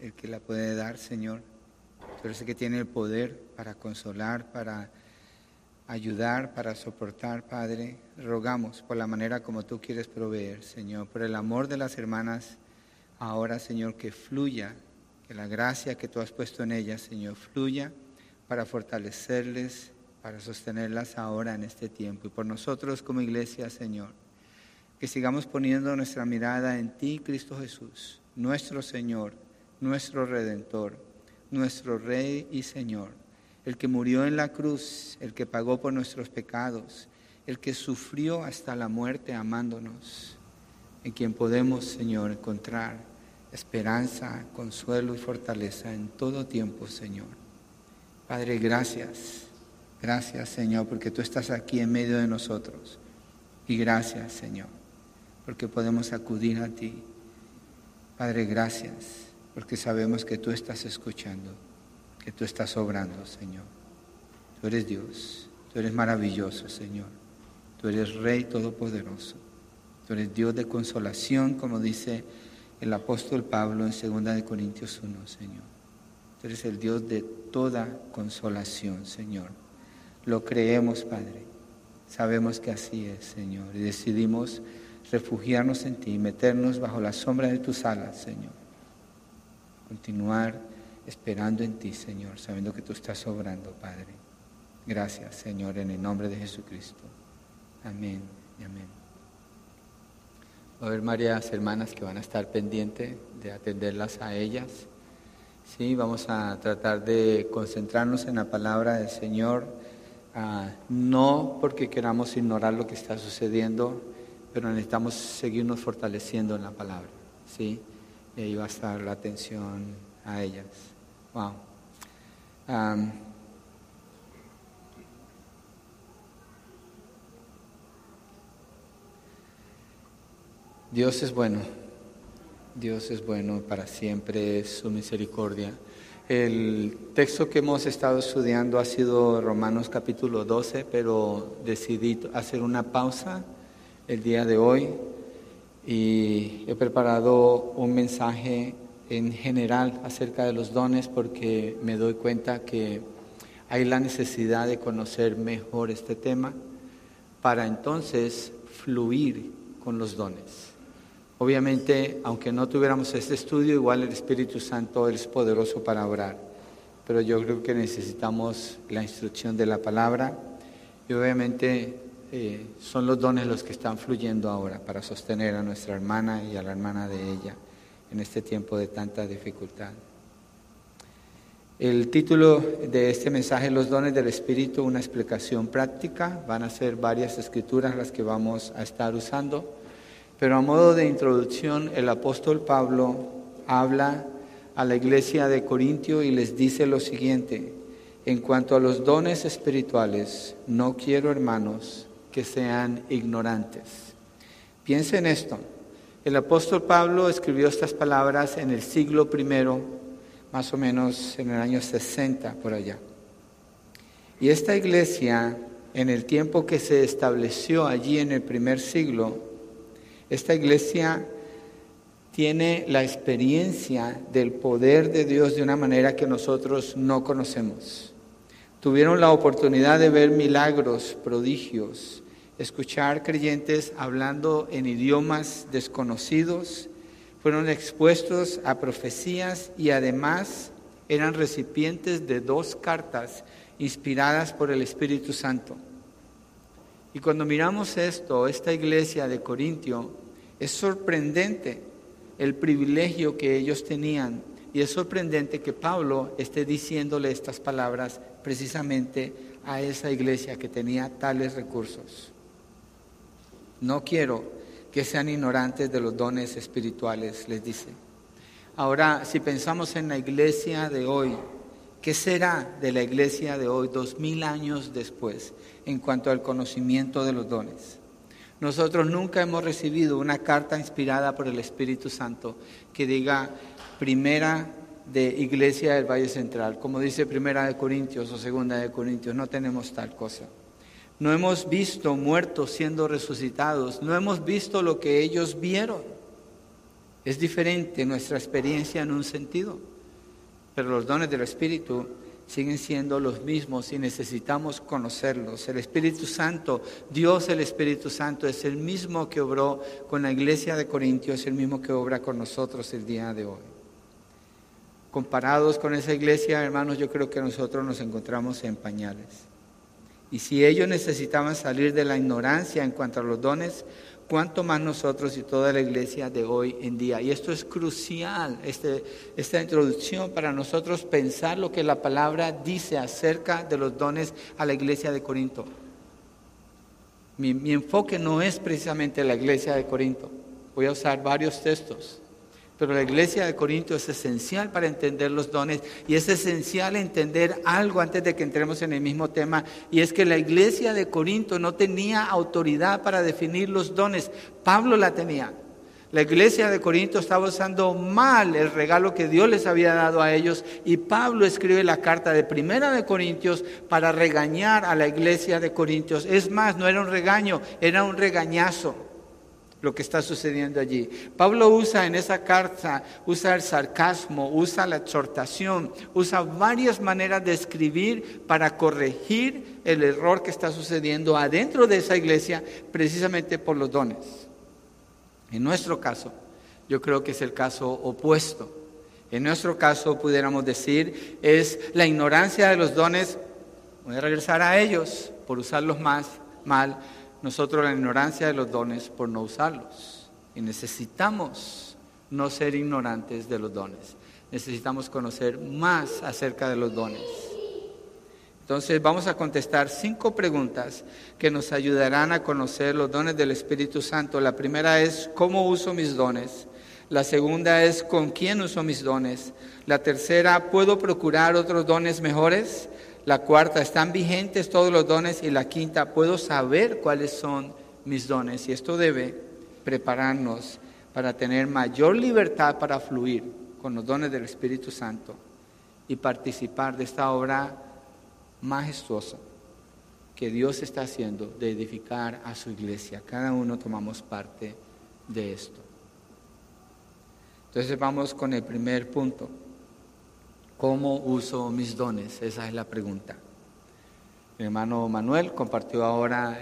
el que la puede dar, Señor. Tú eres el que tiene el poder para consolar, para ayudar, para soportar, Padre. Rogamos por la manera como tú quieres proveer, Señor, por el amor de las hermanas, ahora, Señor, que fluya, que la gracia que tú has puesto en ellas, Señor, fluya para fortalecerles, para sostenerlas ahora en este tiempo. Y por nosotros como iglesia, Señor, que sigamos poniendo nuestra mirada en ti, Cristo Jesús, nuestro Señor, nuestro Redentor, nuestro Rey y Señor el que murió en la cruz, el que pagó por nuestros pecados, el que sufrió hasta la muerte amándonos, en quien podemos, Señor, encontrar esperanza, consuelo y fortaleza en todo tiempo, Señor. Padre, gracias, gracias, Señor, porque tú estás aquí en medio de nosotros. Y gracias, Señor, porque podemos acudir a ti. Padre, gracias, porque sabemos que tú estás escuchando que tú estás obrando, Señor. Tú eres Dios, tú eres maravilloso, Señor. Tú eres Rey Todopoderoso. Tú eres Dios de consolación, como dice el apóstol Pablo en 2 de Corintios 1, Señor. Tú eres el Dios de toda consolación, Señor. Lo creemos, Padre. Sabemos que así es, Señor. Y decidimos refugiarnos en ti, meternos bajo la sombra de tus alas, Señor. Continuar esperando en ti, Señor, sabiendo que tú estás obrando, Padre. Gracias, Señor, en el nombre de Jesucristo. Amén y amén. Va a haber varias hermanas que van a estar pendientes de atenderlas a ellas. Sí, vamos a tratar de concentrarnos en la palabra del Señor, ah, no porque queramos ignorar lo que está sucediendo, pero necesitamos seguirnos fortaleciendo en la palabra. Sí, y ahí va a estar la atención a ellas. Wow. Dios es bueno, Dios es bueno para siempre, es su misericordia. El texto que hemos estado estudiando ha sido Romanos capítulo 12, pero decidí hacer una pausa el día de hoy y he preparado un mensaje en general acerca de los dones porque me doy cuenta que hay la necesidad de conocer mejor este tema para entonces fluir con los dones. Obviamente, aunque no tuviéramos este estudio, igual el Espíritu Santo es poderoso para orar, pero yo creo que necesitamos la instrucción de la palabra y obviamente eh, son los dones los que están fluyendo ahora para sostener a nuestra hermana y a la hermana de ella en este tiempo de tanta dificultad. El título de este mensaje, Los dones del Espíritu, una explicación práctica. Van a ser varias escrituras las que vamos a estar usando. Pero a modo de introducción, el apóstol Pablo habla a la iglesia de Corintio y les dice lo siguiente. En cuanto a los dones espirituales, no quiero, hermanos, que sean ignorantes. Piensen esto. El apóstol Pablo escribió estas palabras en el siglo I, más o menos en el año 60 por allá. Y esta iglesia, en el tiempo que se estableció allí en el primer siglo, esta iglesia tiene la experiencia del poder de Dios de una manera que nosotros no conocemos. Tuvieron la oportunidad de ver milagros, prodigios, escuchar creyentes hablando en idiomas desconocidos, fueron expuestos a profecías y además eran recipientes de dos cartas inspiradas por el Espíritu Santo. Y cuando miramos esto, esta iglesia de Corintio, es sorprendente el privilegio que ellos tenían y es sorprendente que Pablo esté diciéndole estas palabras precisamente a esa iglesia que tenía tales recursos. No quiero que sean ignorantes de los dones espirituales, les dice. Ahora, si pensamos en la iglesia de hoy, ¿qué será de la iglesia de hoy dos mil años después en cuanto al conocimiento de los dones? Nosotros nunca hemos recibido una carta inspirada por el Espíritu Santo que diga primera de Iglesia del Valle Central, como dice primera de Corintios o segunda de Corintios, no tenemos tal cosa. No hemos visto muertos siendo resucitados. No hemos visto lo que ellos vieron. Es diferente nuestra experiencia en un sentido, pero los dones del Espíritu siguen siendo los mismos y necesitamos conocerlos. El Espíritu Santo, Dios el Espíritu Santo es el mismo que obró con la iglesia de Corintios, el mismo que obra con nosotros el día de hoy. Comparados con esa iglesia, hermanos, yo creo que nosotros nos encontramos en pañales. Y si ellos necesitaban salir de la ignorancia en cuanto a los dones, cuánto más nosotros y toda la iglesia de hoy en día. Y esto es crucial, este, esta introducción para nosotros pensar lo que la palabra dice acerca de los dones a la iglesia de Corinto. Mi, mi enfoque no es precisamente la iglesia de Corinto. Voy a usar varios textos. Pero la iglesia de Corinto es esencial para entender los dones y es esencial entender algo antes de que entremos en el mismo tema y es que la iglesia de Corinto no tenía autoridad para definir los dones. Pablo la tenía. La iglesia de Corinto estaba usando mal el regalo que Dios les había dado a ellos y Pablo escribe la carta de Primera de Corintios para regañar a la iglesia de Corintios. Es más, no era un regaño, era un regañazo lo que está sucediendo allí. Pablo usa en esa carta, usa el sarcasmo, usa la exhortación, usa varias maneras de escribir para corregir el error que está sucediendo adentro de esa iglesia precisamente por los dones. En nuestro caso, yo creo que es el caso opuesto. En nuestro caso, pudiéramos decir, es la ignorancia de los dones, voy a regresar a ellos por usarlos más mal, nosotros la ignorancia de los dones por no usarlos. Y necesitamos no ser ignorantes de los dones. Necesitamos conocer más acerca de los dones. Entonces vamos a contestar cinco preguntas que nos ayudarán a conocer los dones del Espíritu Santo. La primera es, ¿cómo uso mis dones? La segunda es, ¿con quién uso mis dones? La tercera, ¿puedo procurar otros dones mejores? La cuarta, ¿están vigentes todos los dones? Y la quinta, ¿puedo saber cuáles son mis dones? Y esto debe prepararnos para tener mayor libertad para fluir con los dones del Espíritu Santo y participar de esta obra majestuosa que Dios está haciendo de edificar a su iglesia. Cada uno tomamos parte de esto. Entonces vamos con el primer punto. ¿Cómo uso mis dones? Esa es la pregunta. Mi hermano Manuel compartió ahora,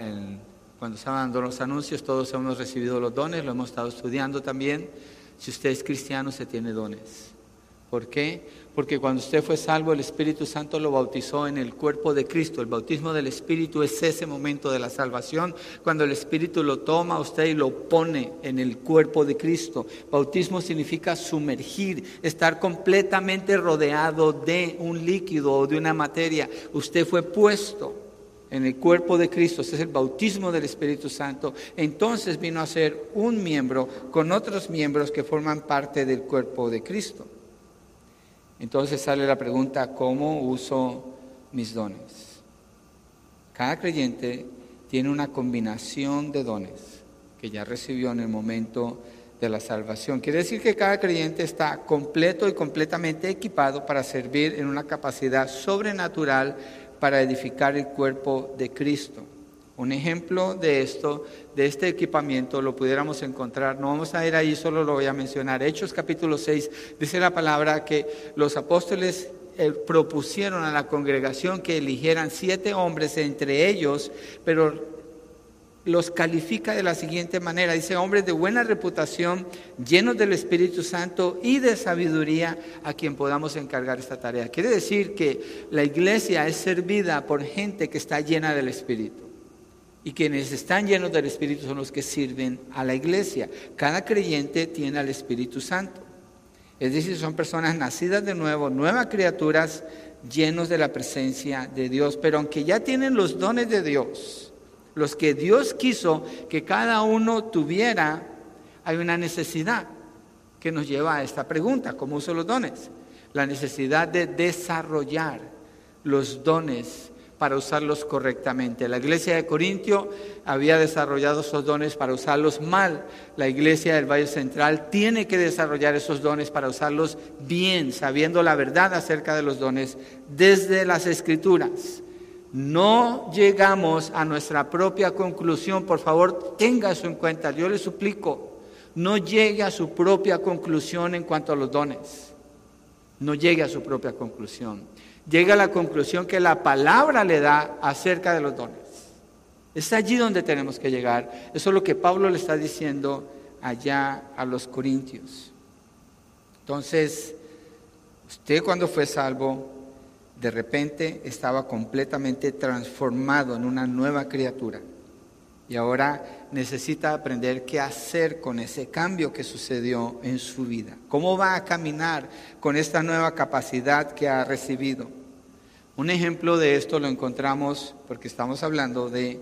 cuando estaban dando los anuncios, todos hemos recibido los dones, lo hemos estado estudiando también. Si usted es cristiano, se tiene dones. ¿Por qué? Porque cuando usted fue salvo, el Espíritu Santo lo bautizó en el cuerpo de Cristo. El bautismo del Espíritu es ese momento de la salvación, cuando el Espíritu lo toma a usted y lo pone en el cuerpo de Cristo. Bautismo significa sumergir, estar completamente rodeado de un líquido o de una materia. Usted fue puesto en el cuerpo de Cristo, ese es el bautismo del Espíritu Santo, entonces vino a ser un miembro con otros miembros que forman parte del cuerpo de Cristo. Entonces sale la pregunta, ¿cómo uso mis dones? Cada creyente tiene una combinación de dones que ya recibió en el momento de la salvación. Quiere decir que cada creyente está completo y completamente equipado para servir en una capacidad sobrenatural para edificar el cuerpo de Cristo. Un ejemplo de esto, de este equipamiento, lo pudiéramos encontrar. No vamos a ir ahí, solo lo voy a mencionar. Hechos capítulo 6, dice la palabra que los apóstoles eh, propusieron a la congregación que eligieran siete hombres entre ellos, pero los califica de la siguiente manera. Dice, hombres de buena reputación, llenos del Espíritu Santo y de sabiduría, a quien podamos encargar esta tarea. Quiere decir que la iglesia es servida por gente que está llena del Espíritu. Y quienes están llenos del Espíritu son los que sirven a la iglesia. Cada creyente tiene al Espíritu Santo. Es decir, son personas nacidas de nuevo, nuevas criaturas, llenos de la presencia de Dios. Pero aunque ya tienen los dones de Dios, los que Dios quiso que cada uno tuviera, hay una necesidad que nos lleva a esta pregunta, ¿cómo uso los dones? La necesidad de desarrollar los dones para usarlos correctamente. La iglesia de Corintio había desarrollado esos dones para usarlos mal. La iglesia del Valle Central tiene que desarrollar esos dones para usarlos bien, sabiendo la verdad acerca de los dones desde las escrituras. No llegamos a nuestra propia conclusión, por favor, tenga eso en cuenta. Yo le suplico, no llegue a su propia conclusión en cuanto a los dones. No llegue a su propia conclusión. Llegue a la conclusión que la palabra le da acerca de los dones. Es allí donde tenemos que llegar. Eso es lo que Pablo le está diciendo allá a los corintios. Entonces, usted cuando fue salvo, de repente estaba completamente transformado en una nueva criatura. Y ahora necesita aprender qué hacer con ese cambio que sucedió en su vida. ¿Cómo va a caminar con esta nueva capacidad que ha recibido? Un ejemplo de esto lo encontramos porque estamos hablando de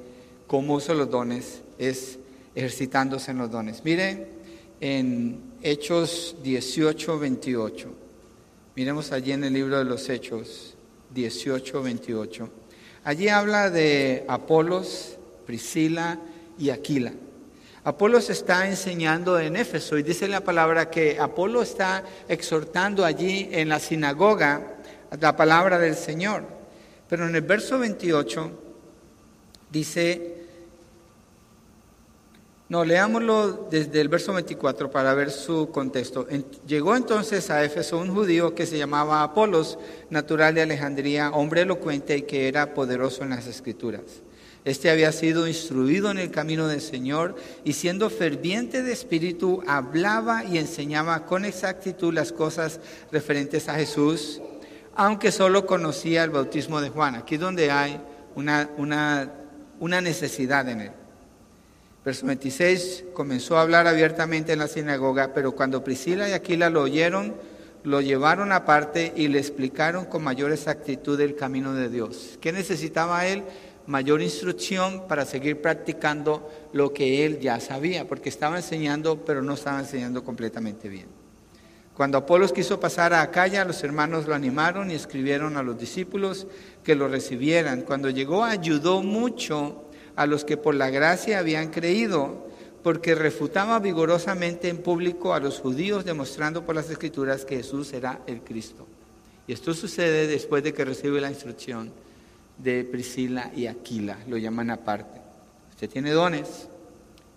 cómo usa los dones, es ejercitándose en los dones. Miren en Hechos 18, 28. Miremos allí en el libro de los Hechos 18, 28. Allí habla de Apolos, Priscila y Aquila. Apolos está enseñando en Éfeso y dice la palabra que Apolo está exhortando allí en la sinagoga la palabra del Señor. Pero en el verso 28 dice, no, leámoslo desde el verso 24 para ver su contexto. llegó entonces a Éfeso un judío que se llamaba Apolos, natural de Alejandría, hombre elocuente y que era poderoso en las escrituras. Este había sido instruido en el camino del Señor y siendo ferviente de espíritu, hablaba y enseñaba con exactitud las cosas referentes a Jesús, aunque solo conocía el bautismo de Juan. Aquí es donde hay una, una, una necesidad en él. Verso 26, comenzó a hablar abiertamente en la sinagoga, pero cuando Priscila y Aquila lo oyeron, lo llevaron aparte y le explicaron con mayor exactitud el camino de Dios. ¿Qué necesitaba él? Mayor instrucción para seguir practicando lo que él ya sabía, porque estaba enseñando, pero no estaba enseñando completamente bien. Cuando Apolos quiso pasar a Acaya, los hermanos lo animaron y escribieron a los discípulos que lo recibieran. Cuando llegó ayudó mucho a los que por la gracia habían creído, porque refutaba vigorosamente en público a los judíos, demostrando por las escrituras que Jesús era el Cristo. Y esto sucede después de que recibe la instrucción de Priscila y Aquila, lo llaman aparte. Usted tiene dones,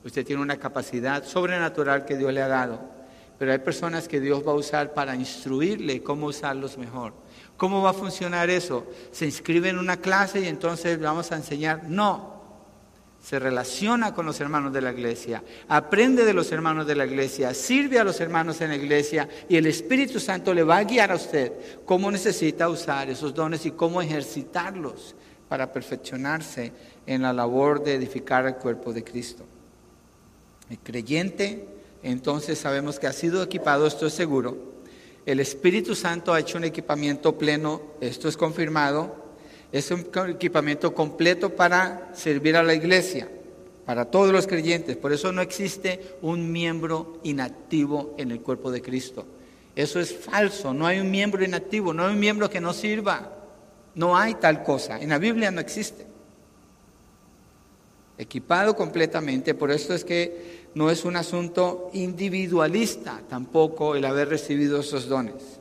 usted tiene una capacidad sobrenatural que Dios le ha dado, pero hay personas que Dios va a usar para instruirle cómo usarlos mejor. ¿Cómo va a funcionar eso? ¿Se inscribe en una clase y entonces vamos a enseñar? No, se relaciona con los hermanos de la iglesia, aprende de los hermanos de la iglesia, sirve a los hermanos en la iglesia y el Espíritu Santo le va a guiar a usted cómo necesita usar esos dones y cómo ejercitarlos para perfeccionarse en la labor de edificar el cuerpo de Cristo. El creyente, entonces sabemos que ha sido equipado, esto es seguro. El Espíritu Santo ha hecho un equipamiento pleno, esto es confirmado es un equipamiento completo para servir a la iglesia, para todos los creyentes. Por eso no existe un miembro inactivo en el cuerpo de Cristo. Eso es falso. No hay un miembro inactivo, no hay un miembro que no sirva. No hay tal cosa. En la Biblia no existe. Equipado completamente. Por eso es que no es un asunto individualista tampoco el haber recibido esos dones.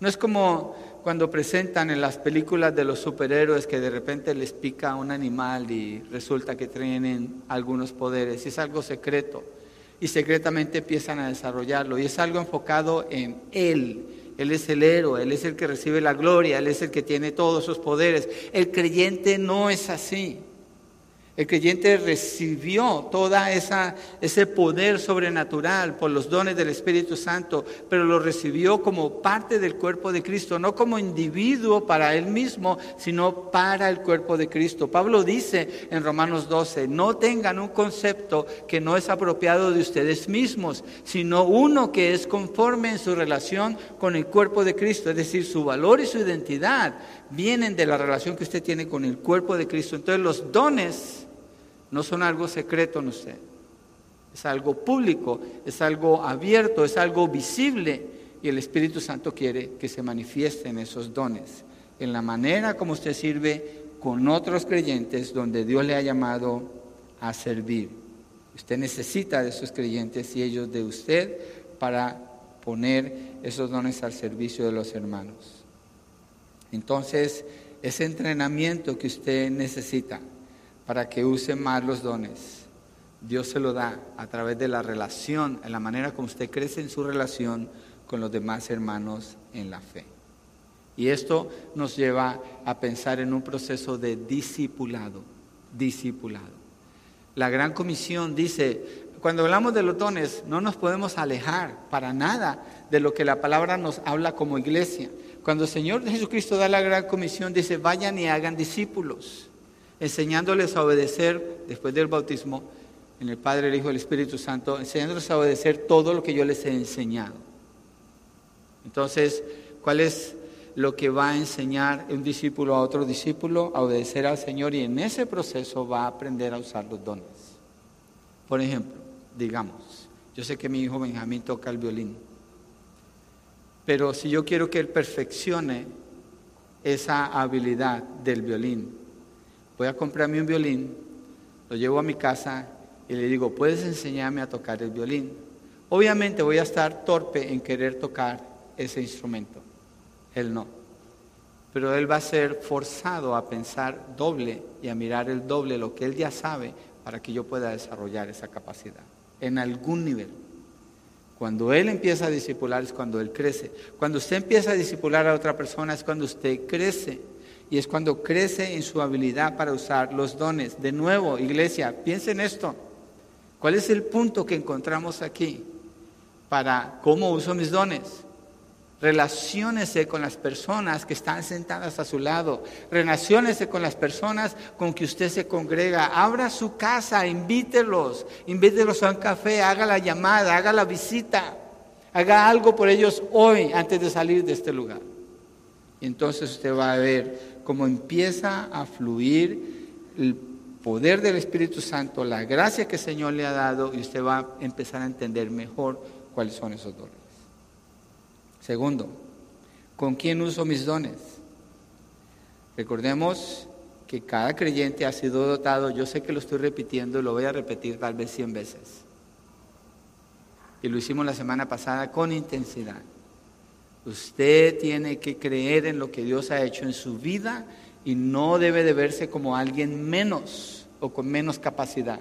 No es como cuando presentan en las películas de los superhéroes que de repente les pica un animal y resulta que tienen algunos poderes, es algo secreto, y secretamente empiezan a desarrollarlo, y es algo enfocado en Él. Él es el héroe, Él es el que recibe la gloria, Él es el que tiene todos esos poderes. El creyente no es así. El creyente recibió toda esa ese poder sobrenatural por los dones del Espíritu Santo, pero lo recibió como parte del cuerpo de Cristo, no como individuo para él mismo, sino para el cuerpo de Cristo. Pablo dice en Romanos 12, no tengan un concepto que no es apropiado de ustedes mismos, sino uno que es conforme en su relación con el cuerpo de Cristo, es decir, su valor y su identidad vienen de la relación que usted tiene con el cuerpo de Cristo. Entonces los dones no son algo secreto en usted. Es algo público, es algo abierto, es algo visible y el Espíritu Santo quiere que se manifiesten esos dones en la manera como usted sirve con otros creyentes donde Dios le ha llamado a servir. Usted necesita de esos creyentes y ellos de usted para poner esos dones al servicio de los hermanos. Entonces, ese entrenamiento que usted necesita para que use más los dones. Dios se lo da a través de la relación, en la manera como usted crece en su relación con los demás hermanos en la fe. Y esto nos lleva a pensar en un proceso de discipulado, discipulado. La gran comisión dice, cuando hablamos de los dones, no nos podemos alejar para nada de lo que la palabra nos habla como iglesia. Cuando el Señor Jesucristo da la gran comisión, dice, vayan y hagan discípulos, enseñándoles a obedecer después del bautismo en el Padre, el Hijo y el Espíritu Santo, enseñándoles a obedecer todo lo que yo les he enseñado. Entonces, ¿cuál es lo que va a enseñar un discípulo a otro discípulo? A obedecer al Señor y en ese proceso va a aprender a usar los dones. Por ejemplo, digamos, yo sé que mi hijo Benjamín toca el violín, pero si yo quiero que él perfeccione esa habilidad del violín, voy a comprarme un violín, lo llevo a mi casa y le digo, ¿puedes enseñarme a tocar el violín? Obviamente voy a estar torpe en querer tocar ese instrumento. Él no. Pero él va a ser forzado a pensar doble y a mirar el doble, lo que él ya sabe, para que yo pueda desarrollar esa capacidad en algún nivel. Cuando él empieza a discipular es cuando él crece. Cuando usted empieza a discipular a otra persona es cuando usted crece. Y es cuando crece en su habilidad para usar los dones. De nuevo, iglesia, piensen esto. ¿Cuál es el punto que encontramos aquí para cómo uso mis dones? Relaciónese con las personas que están sentadas a su lado. Relaciónese con las personas con que usted se congrega. Abra su casa, invítelos. Invítelos a un café, haga la llamada, haga la visita. Haga algo por ellos hoy antes de salir de este lugar. Y entonces usted va a ver cómo empieza a fluir el poder del Espíritu Santo, la gracia que el Señor le ha dado y usted va a empezar a entender mejor cuáles son esos dones. Segundo, ¿con quién uso mis dones? Recordemos que cada creyente ha sido dotado, yo sé que lo estoy repitiendo y lo voy a repetir tal vez cien veces. Y lo hicimos la semana pasada con intensidad. Usted tiene que creer en lo que Dios ha hecho en su vida y no debe de verse como alguien menos o con menos capacidad.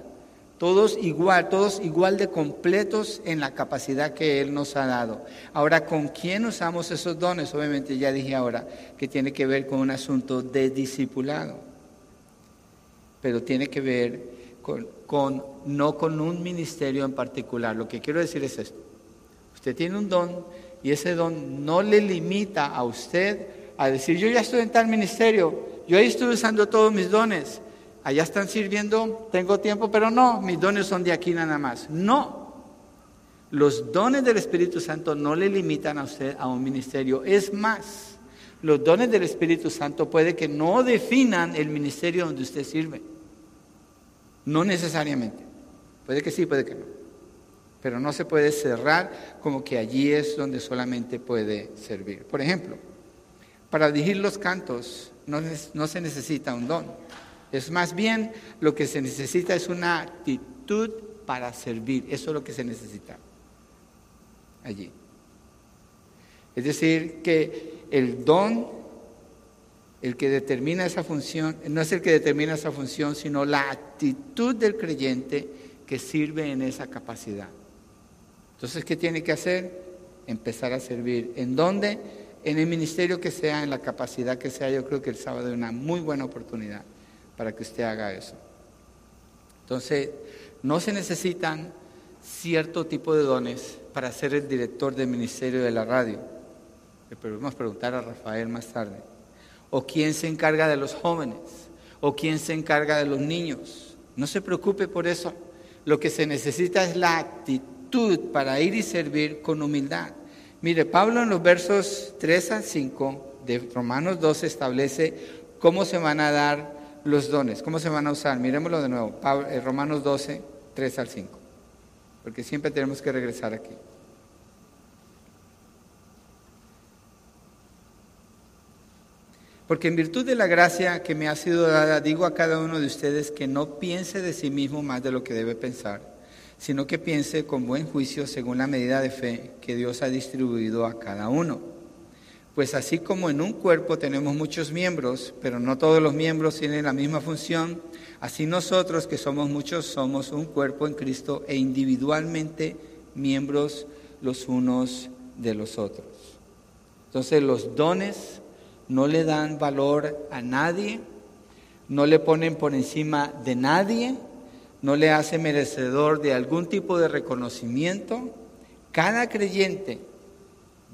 Todos igual, todos igual de completos en la capacidad que Él nos ha dado. Ahora, ¿con quién usamos esos dones? Obviamente ya dije ahora que tiene que ver con un asunto de discipulado, pero tiene que ver con, no con un ministerio en particular. Lo que quiero decir es esto. Usted tiene un don y ese don no le limita a usted a decir, yo ya estoy en tal ministerio, yo ahí estoy usando todos mis dones allá están sirviendo, tengo tiempo, pero no, mis dones son de aquí nada más. No, los dones del Espíritu Santo no le limitan a usted a un ministerio. Es más, los dones del Espíritu Santo puede que no definan el ministerio donde usted sirve. No necesariamente. Puede que sí, puede que no. Pero no se puede cerrar como que allí es donde solamente puede servir. Por ejemplo, para dirigir los cantos no, se necesita un don. Es más bien lo que se necesita es una actitud para servir. Eso es lo que se necesita allí. Es decir, que el don, el que determina esa función, no es el que determina esa función, sino la actitud del creyente que sirve en esa capacidad. Entonces, ¿qué tiene que hacer? Empezar a servir. ¿En dónde? En el ministerio que sea, en la capacidad que sea. Yo creo que el sábado es una muy buena oportunidad para que usted haga eso. Entonces, no se necesitan cierto tipo de dones para ser el director del ministerio de la radio. Le podemos preguntar a Rafael más tarde. O quién se encarga de los jóvenes. O quién se encarga de los niños. No se preocupe por eso. Lo que se necesita es la actitud para ir y servir con humildad. Mire, Pablo en los versos 3 al 5 de Romanos 12 establece cómo se van a dar los dones, ¿cómo se van a usar? Miremoslo de nuevo, eh, Romanos 12, 3 al 5, porque siempre tenemos que regresar aquí. Porque en virtud de la gracia que me ha sido dada, digo a cada uno de ustedes que no piense de sí mismo más de lo que debe pensar, sino que piense con buen juicio según la medida de fe que Dios ha distribuido a cada uno. Pues así como en un cuerpo tenemos muchos miembros, pero no todos los miembros tienen la misma función, así nosotros que somos muchos somos un cuerpo en Cristo e individualmente miembros los unos de los otros. Entonces los dones no le dan valor a nadie, no le ponen por encima de nadie, no le hace merecedor de algún tipo de reconocimiento. Cada creyente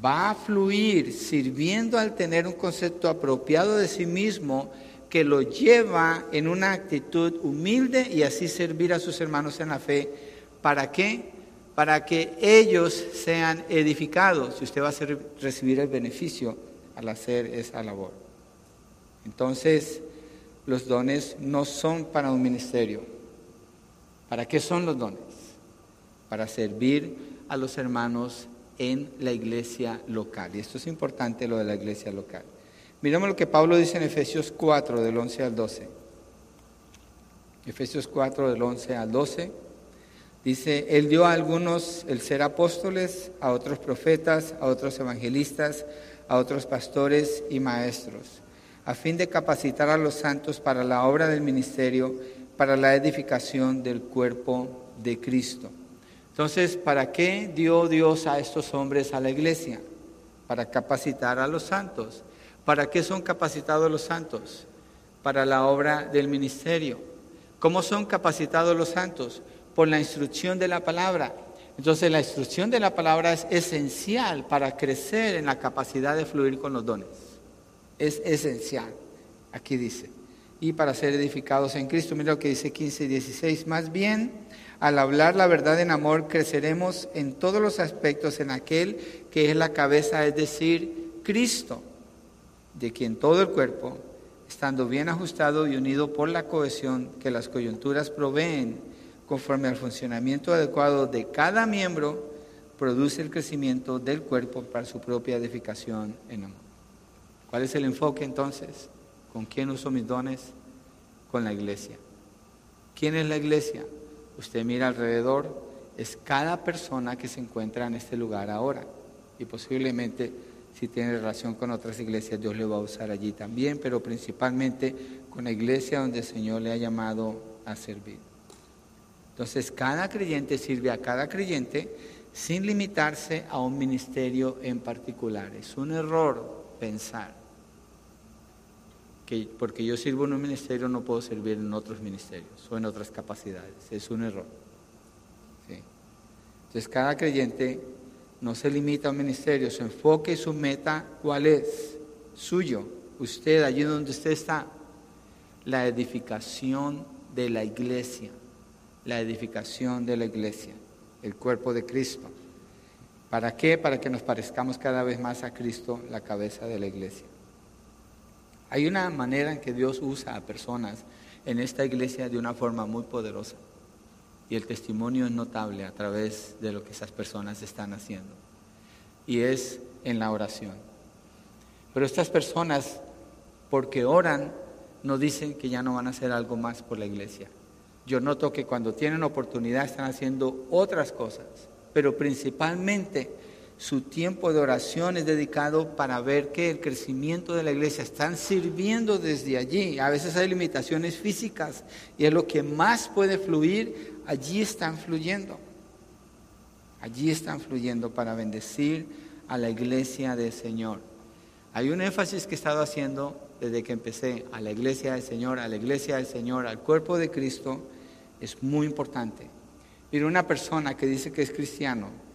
va a fluir sirviendo al tener un concepto apropiado de sí mismo que lo lleva en una actitud humilde y así servir a sus hermanos en la fe. ¿Para qué? Para que ellos sean edificados y usted va a recibir el beneficio al hacer esa labor. Entonces, los dones no son para un ministerio. ¿Para qué son los dones? Para servir a los hermanos en la iglesia local. Y esto es importante, lo de la iglesia local. Miremos lo que Pablo dice en Efesios 4, del 11 al 12. Efesios 4, del 11 al 12. Dice, Él dio a algunos el ser apóstoles, a otros profetas, a otros evangelistas, a otros pastores y maestros, a fin de capacitar a los santos para la obra del ministerio, para la edificación del cuerpo de Cristo entonces, ¿para qué dio Dios a estos hombres a la iglesia? Para capacitar a los santos. ¿Para qué son capacitados los santos? Para la obra del ministerio. ¿Cómo son capacitados los santos? Por la instrucción de la palabra. Entonces la instrucción de la palabra es esencial para crecer en la capacidad de fluir con los dones. Es esencial. Aquí dice. Y para ser edificados en Cristo. Mira lo que dice 15 y 16. Más bien al hablar la verdad en amor, creceremos en todos los aspectos en aquel que es la cabeza, es decir, Cristo, de quien todo el cuerpo, estando bien ajustado y unido por la cohesión que las coyunturas proveen, conforme al funcionamiento adecuado de cada miembro, produce el crecimiento del cuerpo para su propia edificación en amor. ¿Cuál es el enfoque entonces? ¿Con quién uso mis dones? Con la iglesia. ¿Quién es la iglesia? usted mira alrededor, es cada persona que se encuentra en este lugar ahora. Y posiblemente si tiene relación con otras iglesias, Dios le va a usar allí también, pero principalmente con la iglesia donde el Señor le ha llamado a servir. Entonces, cada creyente sirve a cada creyente sin limitarse a un ministerio en particular. Es un error pensar porque yo sirvo en un ministerio no puedo servir en otros ministerios o en otras capacidades. Es un error. Entonces cada creyente no se limita a un ministerio, su enfoque y su meta, ¿cuál es? Suyo, usted, allí donde usted está, la edificación de la iglesia, la edificación de la iglesia, el cuerpo de Cristo. ¿Para qué? Para que nos parezcamos cada vez más a Cristo, la cabeza de la iglesia. Hay una manera en que Dios usa a personas en esta iglesia de una forma muy poderosa. Y el testimonio es notable a través de lo que esas personas están haciendo. Y es en la oración. Pero estas personas, porque oran, no dicen que ya no van a hacer algo más por la iglesia. Yo noto que cuando tienen oportunidad están haciendo otras cosas, pero principalmente su tiempo de oración es dedicado para ver que el crecimiento de la iglesia están sirviendo desde allí. A veces hay limitaciones físicas y es lo que más puede fluir, allí están fluyendo. Allí están fluyendo para bendecir a la iglesia del Señor. Hay un énfasis que he estado haciendo desde que empecé a la iglesia del Señor, a la iglesia del Señor, al cuerpo de Cristo, es muy importante. Mira, una persona que dice que es cristiano,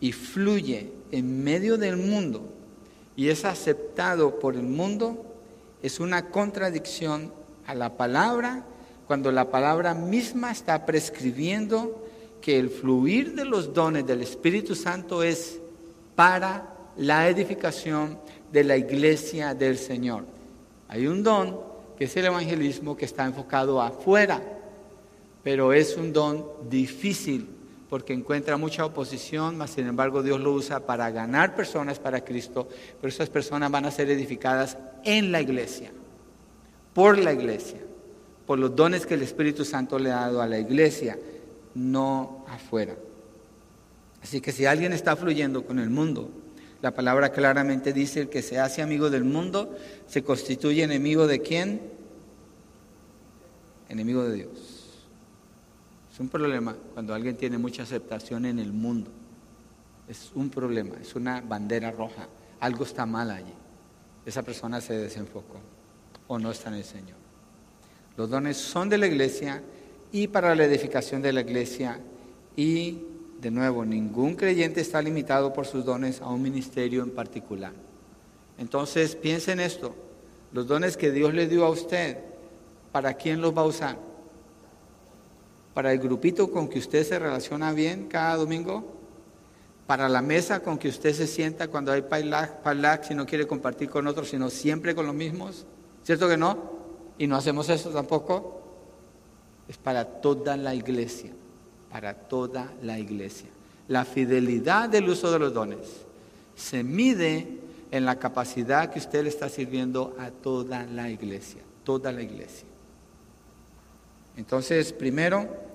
y fluye en medio del mundo y es aceptado por el mundo, es una contradicción a la palabra cuando la palabra misma está prescribiendo que el fluir de los dones del Espíritu Santo es para la edificación de la iglesia del Señor. Hay un don que es el evangelismo que está enfocado afuera, pero es un don difícil porque encuentra mucha oposición, mas sin embargo Dios lo usa para ganar personas para Cristo, pero esas personas van a ser edificadas en la iglesia, por la iglesia, por los dones que el Espíritu Santo le ha dado a la iglesia, no afuera. Así que si alguien está fluyendo con el mundo, La palabra claramente dice, el que se hace amigo del mundo se constituye enemigo de quién? Enemigo de Dios. Es un problema cuando alguien tiene mucha aceptación en el mundo. Es un problema, es una bandera roja. Algo está mal allí. Esa persona se desenfocó o no está en el Señor. Los dones son de la iglesia y para la edificación de la iglesia y de nuevo, ningún creyente está limitado por sus dones a un ministerio en particular. Entonces, piensen esto, los dones que Dios le dio a usted, ¿para quién los va a usar? ¿Para el grupito con que usted se relaciona bien cada domingo? ¿Para la mesa con que usted se sienta cuando hay parlax y no quiere compartir con otros, sino siempre con los mismos? ¿Cierto que no? Y no hacemos eso tampoco. Es para toda la iglesia para toda la iglesia. La fidelidad del uso de los dones se mide en la capacidad que usted le está sirviendo a toda la iglesia, toda la iglesia. Entonces, primero,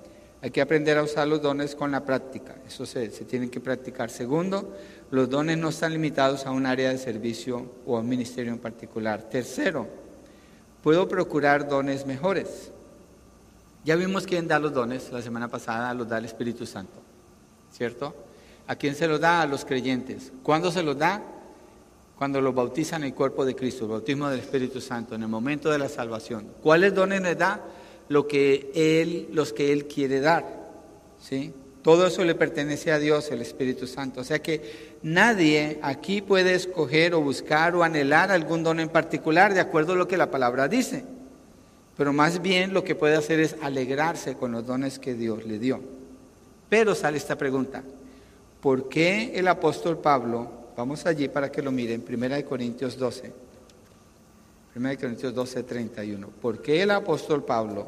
hay que aprender a usar los dones con la práctica, eso se, se tiene que practicar. Segundo, los dones no están limitados a un área de servicio o a un ministerio en particular. Tercero, puedo procurar dones mejores. Ya vimos quién da los dones, la semana pasada los da el Espíritu Santo, ¿cierto? ¿A quién se los da? A los creyentes. ¿Cuándo se los da? Cuando los bautizan en el cuerpo de Cristo, el bautismo del Espíritu Santo, en el momento de la salvación. ¿Cuáles dones les da? Lo que Él, los que Él quiere dar, ¿sí? Todo eso le pertenece a Dios, el Espíritu Santo. O sea que nadie aquí puede escoger o buscar o anhelar algún don en particular de acuerdo a lo que la palabra dice pero más bien lo que puede hacer es alegrarse con los dones que Dios le dio. Pero sale esta pregunta, ¿por qué el apóstol Pablo, vamos allí para que lo miren, 1 Corintios 12, 1 Corintios 12, 31, ¿por qué el apóstol Pablo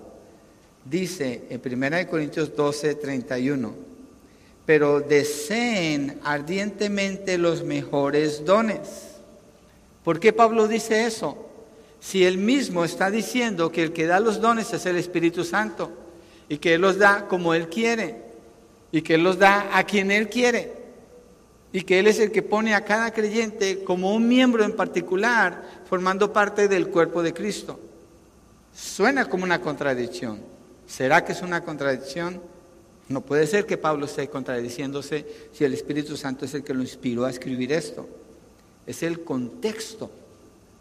dice en 1 Corintios 12, 31, pero deseen ardientemente los mejores dones? ¿Por qué Pablo dice eso? si él mismo está diciendo que el que da los dones es el Espíritu Santo y que Él los da como Él quiere y que Él los da a quien Él quiere y que Él es el que pone a cada creyente como un miembro en particular formando parte del cuerpo de Cristo? Suena como una contradicción. ¿Será que es una contradicción? No puede ser que Pablo esté contradiciéndose si el Espíritu Santo es el que lo inspiró a escribir esto. Es el contexto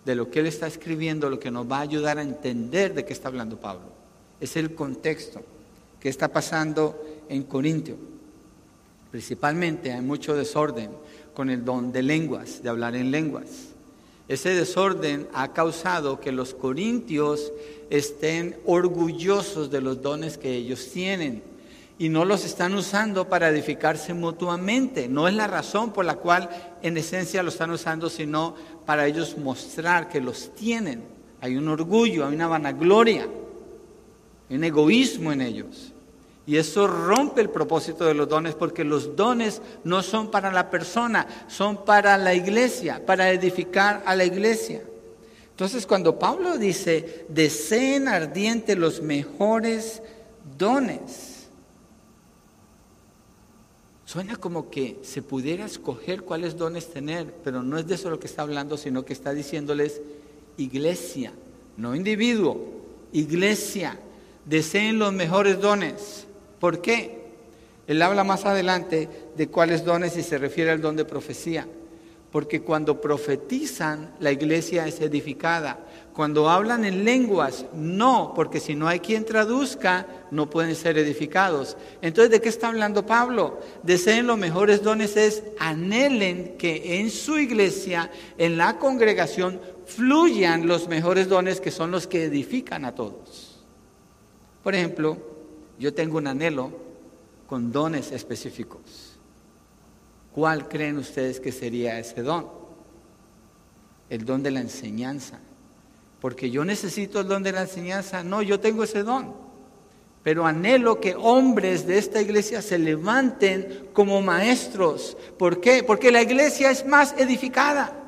de lo que él está escribiendo, lo que nos va a ayudar a entender de qué está hablando Pablo. Es el contexto que está pasando en Corintio. Principalmente hay mucho desorden con el don de lenguas, de hablar en lenguas. Ese desorden ha causado que los corintios estén orgullosos de los dones que ellos tienen y no los están usando para edificarse mutuamente. No es la razón por la cual en esencia lo están usando, sino para ellos mostrar que los tienen. Hay un orgullo, hay una vanagloria, hay un egoísmo en ellos. Y eso rompe el propósito de los dones porque los dones no son para la persona, son para la iglesia, para edificar a la iglesia. Entonces cuando Pablo dice, deseen ardiente los mejores dones, Suena como que se pudiera escoger cuáles dones tener, pero no es de eso lo que está hablando, sino que está diciéndoles iglesia, no individuo, iglesia, deseen los mejores dones. ¿Por qué? Él habla más adelante de cuáles dones y se refiere al don de profecía. Porque cuando profetizan, la iglesia es edificada. Cuando hablan en lenguas, no, porque si no hay quien traduzca, no pueden ser edificados. Entonces, ¿de qué está hablando Pablo? Deseen los mejores dones es anhelen que en su iglesia, en la congregación, fluyan los mejores dones que son los que edifican a todos. Por ejemplo, yo tengo un anhelo con dones específicos. ¿Cuál creen ustedes que sería ese don? El don de la enseñanza. Porque yo necesito el don de la enseñanza. No, yo tengo ese don. Pero anhelo que hombres de esta iglesia se levanten como maestros. ¿Por qué? Porque la iglesia es más edificada.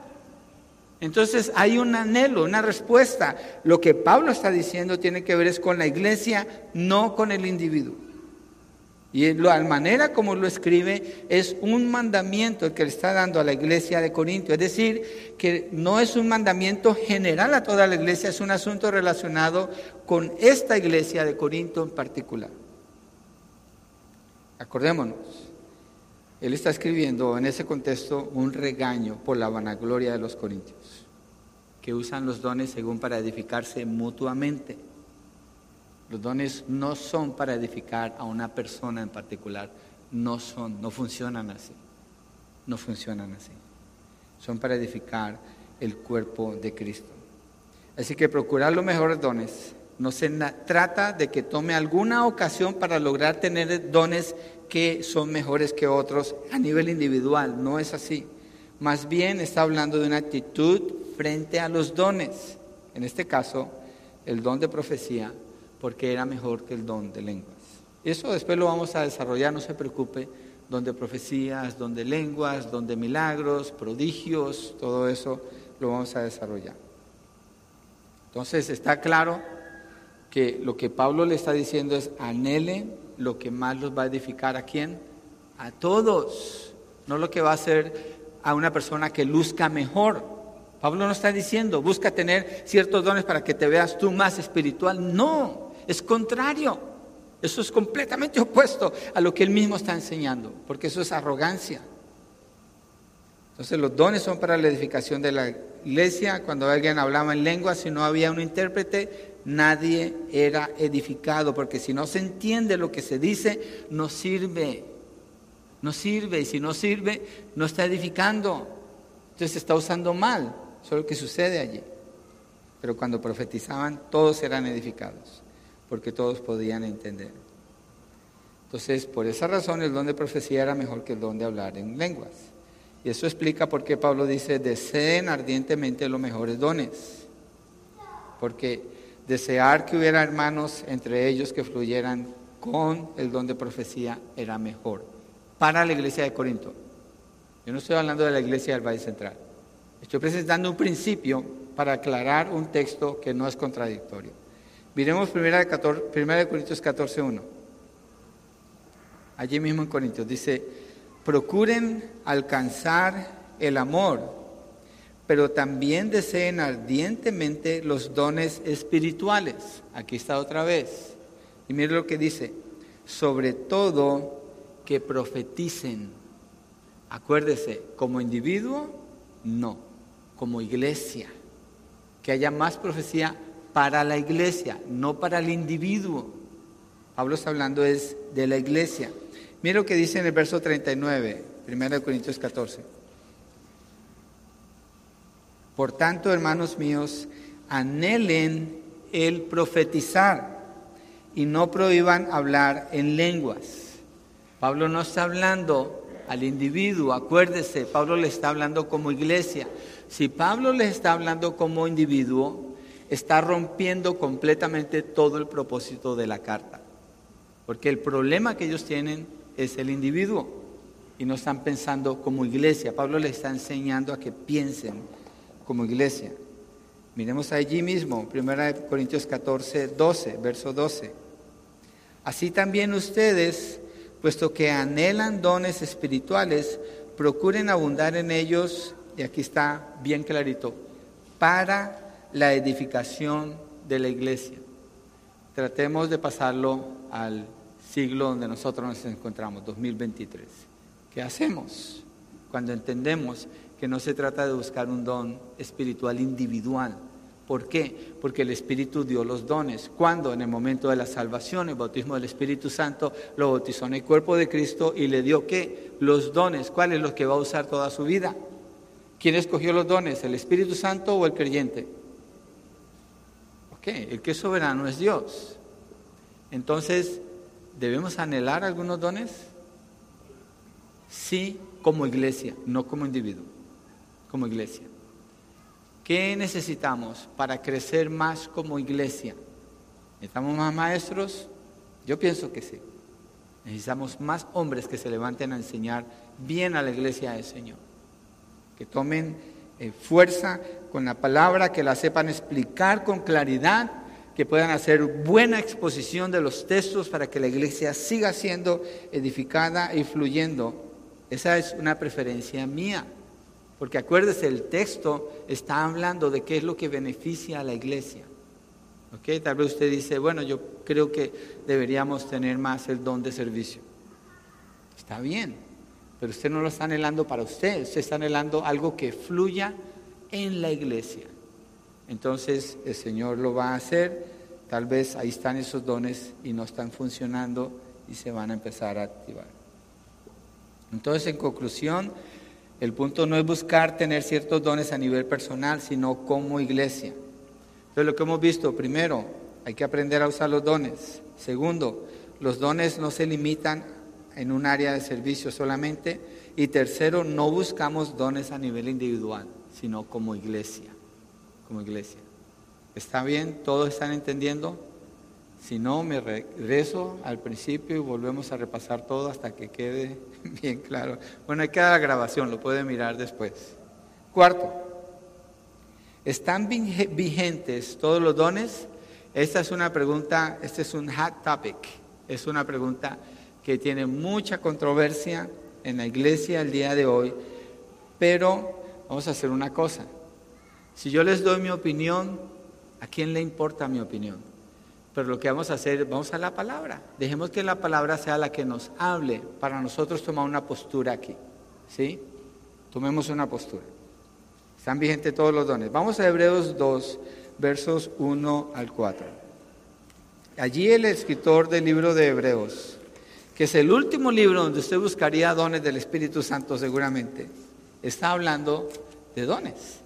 Entonces hay un anhelo, una respuesta. Lo que Pablo está diciendo tiene que ver es con la iglesia, no con el individuo. Y la manera como lo escribe es un mandamiento que le está dando a la iglesia de Corinto. Es decir, que no es un mandamiento general a toda la iglesia, es un asunto relacionado con esta iglesia de Corinto en particular. Acordémonos, él está escribiendo en ese contexto un regaño por la vanagloria de los corintios, que usan los dones según para edificarse mutuamente. Los dones no son para edificar a una persona en particular, no son, no funcionan así, no funcionan así. Son para edificar el cuerpo de Cristo. Así que procurar los mejores dones. No se trata de que tome alguna ocasión para lograr tener dones que son mejores que otros a nivel individual, no es así. Más bien está hablando de una actitud frente a los dones. En este caso, el don de profecía porque era mejor que el don de lenguas. Eso después lo vamos a desarrollar, no se preocupe, don de profecías, don de lenguas, don de milagros, prodigios, todo eso lo vamos a desarrollar. Entonces está claro que lo que Pablo le está diciendo es anhele lo que más los va a edificar a quién? A todos, no lo que va a hacer a una persona que luzca mejor. Pablo no está diciendo, busca tener ciertos dones para que te veas tú más espiritual. No, es contrario. Eso es completamente opuesto a lo que él mismo está enseñando, porque eso es arrogancia. Entonces los dones son para la edificación de la iglesia. Cuando alguien hablaba en lengua, si no había un intérprete, nadie era edificado, porque si no se entiende lo que se dice, no sirve. No sirve, y si no sirve, no está edificando. Entonces está usando mal. Eso es lo que sucede allí. Pero cuando profetizaban, todos eran edificados porque todos podían entender. Entonces, por esa razón, el don de profecía era mejor que el don de hablar en lenguas. Y eso explica por qué Pablo dice, deseen ardientemente los mejores dones. Porque desear que hubiera hermanos entre ellos que fluyeran con el don de profecía era mejor para la iglesia de Corinto. Yo no estoy hablando de la iglesia del Valle Central. Estoy presentando un principio para aclarar un texto que no es contradictorio. Miremos 1 Corintios 14, 1. Allí mismo en Corintios dice, procuren alcanzar el amor, pero también deseen ardientemente los dones espirituales. Aquí está otra vez. Y mire lo que dice, sobre todo que profeticen. Acuérdese, como individuo, no, como iglesia. Que haya más profecía para la iglesia, no para el individuo. Pablo está hablando es de la iglesia. Mira lo que dice en el verso 39, 1 Corintios 14. Por tanto, hermanos míos, anhelen el profetizar y no prohíban hablar en lenguas. Pablo no está hablando al individuo, acuérdese, Pablo le está hablando como iglesia. Si Pablo le está hablando como individuo, está rompiendo completamente todo el propósito de la carta. Porque el problema que ellos tienen es el individuo y no están pensando como iglesia. Pablo les está enseñando a que piensen como iglesia. Miremos allí mismo, 1 Corintios 14, 12, verso 12. Así también ustedes, puesto que anhelan dones espirituales, procuren abundar en ellos, y aquí está bien clarito, para la edificación de la iglesia. Tratemos de pasarlo al siglo donde nosotros nos encontramos, 2023. ¿Qué hacemos cuando entendemos que no se trata de buscar un don espiritual individual? ¿Por qué? Porque el Espíritu dio los dones. Cuando en el momento de la salvación, el bautismo del Espíritu Santo, lo bautizó en el cuerpo de Cristo y le dio qué? Los dones. ¿Cuáles los que va a usar toda su vida? ¿Quién escogió los dones? ¿El Espíritu Santo o el creyente? El que es soberano es Dios. Entonces, ¿debemos anhelar algunos dones? Sí, como iglesia, no como individuo, como iglesia. ¿Qué necesitamos para crecer más como iglesia? ¿Necesitamos más maestros? Yo pienso que sí. Necesitamos más hombres que se levanten a enseñar bien a la iglesia del Señor. Que tomen eh, fuerza con la palabra, que la sepan explicar con claridad que puedan hacer buena exposición de los textos para que la iglesia siga siendo edificada y fluyendo. Esa es una preferencia mía, porque acuérdese, el texto está hablando de qué es lo que beneficia a la iglesia. Tal vez usted dice, bueno, yo creo que deberíamos tener más el don de servicio. Está bien, pero usted no lo está anhelando para usted, usted está anhelando algo que fluya en la iglesia. Entonces el Señor lo va a hacer, tal vez ahí están esos dones y no están funcionando y se van a empezar a activar. Entonces, en conclusión, el punto no es buscar tener ciertos dones a nivel personal, sino como iglesia. Entonces, lo que hemos visto, primero, hay que aprender a usar los dones. Segundo, los dones no se limitan en un área de servicio solamente. Y tercero, no buscamos dones a nivel individual, sino como iglesia. Como iglesia. ¿Está bien? ¿Todos están entendiendo? Si no, me regreso al principio y volvemos a repasar todo hasta que quede bien claro. Bueno, hay que dar la grabación, lo puede mirar después. Cuarto, ¿están vigentes todos los dones? Esta es una pregunta, este es un hot topic, es una pregunta que tiene mucha controversia en la iglesia el día de hoy, pero vamos a hacer una cosa. Si yo les doy mi opinión, ¿a quién le importa mi opinión? Pero lo que vamos a hacer, vamos a la palabra. Dejemos que la palabra sea la que nos hable para nosotros tomar una postura aquí. ¿Sí? Tomemos una postura. Están vigentes todos los dones. Vamos a Hebreos 2, versos 1 al 4. Allí el escritor del libro de Hebreos, que es el último libro donde usted buscaría dones del Espíritu Santo seguramente, está hablando de dones.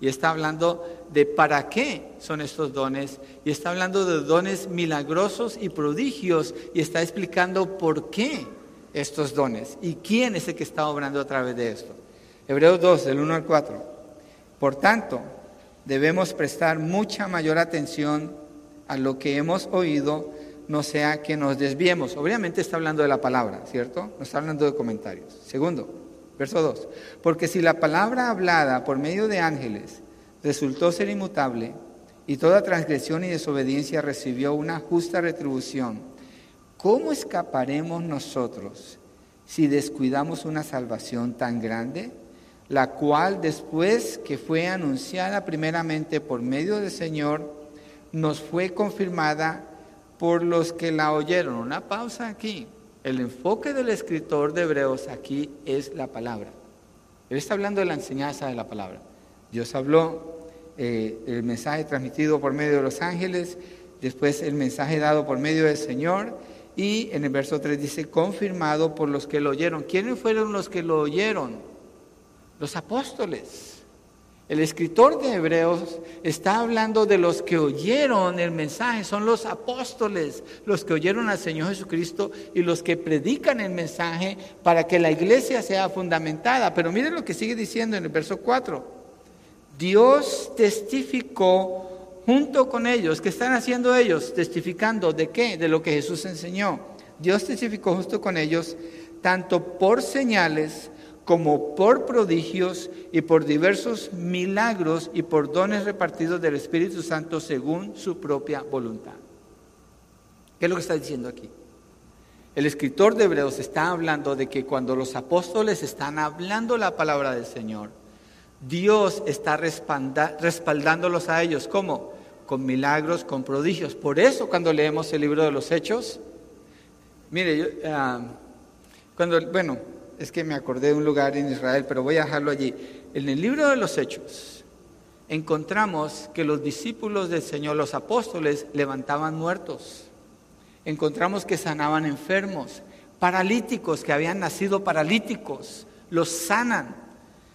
Y está hablando de para qué son estos dones. Y está hablando de dones milagrosos y prodigios. Y está explicando por qué estos dones. Y quién es el que está obrando a través de esto. Hebreos 2, del 1 al 4. Por tanto, debemos prestar mucha mayor atención a lo que hemos oído, no sea que nos desviemos. Obviamente está hablando de la palabra, ¿cierto? No está hablando de comentarios. Segundo, Verso 2. Porque si la palabra hablada por medio de ángeles resultó ser inmutable y toda transgresión y desobediencia recibió una justa retribución, ¿cómo escaparemos nosotros si descuidamos una salvación tan grande? La cual después que fue anunciada primeramente por medio del Señor, nos fue confirmada por los que la oyeron. Una pausa aquí. El enfoque del escritor de Hebreos aquí es la palabra. Él está hablando de la enseñanza de la palabra. Dios habló eh, el mensaje transmitido por medio de los ángeles, después el mensaje dado por medio del Señor y en el verso 3 dice, confirmado por los que lo oyeron. ¿Quiénes fueron los que lo oyeron? Los apóstoles. El escritor de Hebreos está hablando de los que oyeron el mensaje, son los apóstoles, los que oyeron al Señor Jesucristo y los que predican el mensaje para que la iglesia sea fundamentada. Pero miren lo que sigue diciendo en el verso 4. Dios testificó junto con ellos. ¿Qué están haciendo ellos? Testificando de qué? De lo que Jesús enseñó. Dios testificó justo con ellos, tanto por señales, como por prodigios y por diversos milagros y por dones repartidos del Espíritu Santo según su propia voluntad. ¿Qué es lo que está diciendo aquí? El escritor de Hebreos está hablando de que cuando los apóstoles están hablando la palabra del Señor, Dios está respaldándolos a ellos. ¿Cómo? Con milagros, con prodigios. Por eso cuando leemos el libro de los Hechos, mire, yo, ah, cuando, bueno, es que me acordé de un lugar en Israel, pero voy a dejarlo allí. En el libro de los Hechos encontramos que los discípulos del Señor, los apóstoles, levantaban muertos. Encontramos que sanaban enfermos, paralíticos que habían nacido paralíticos, los sanan.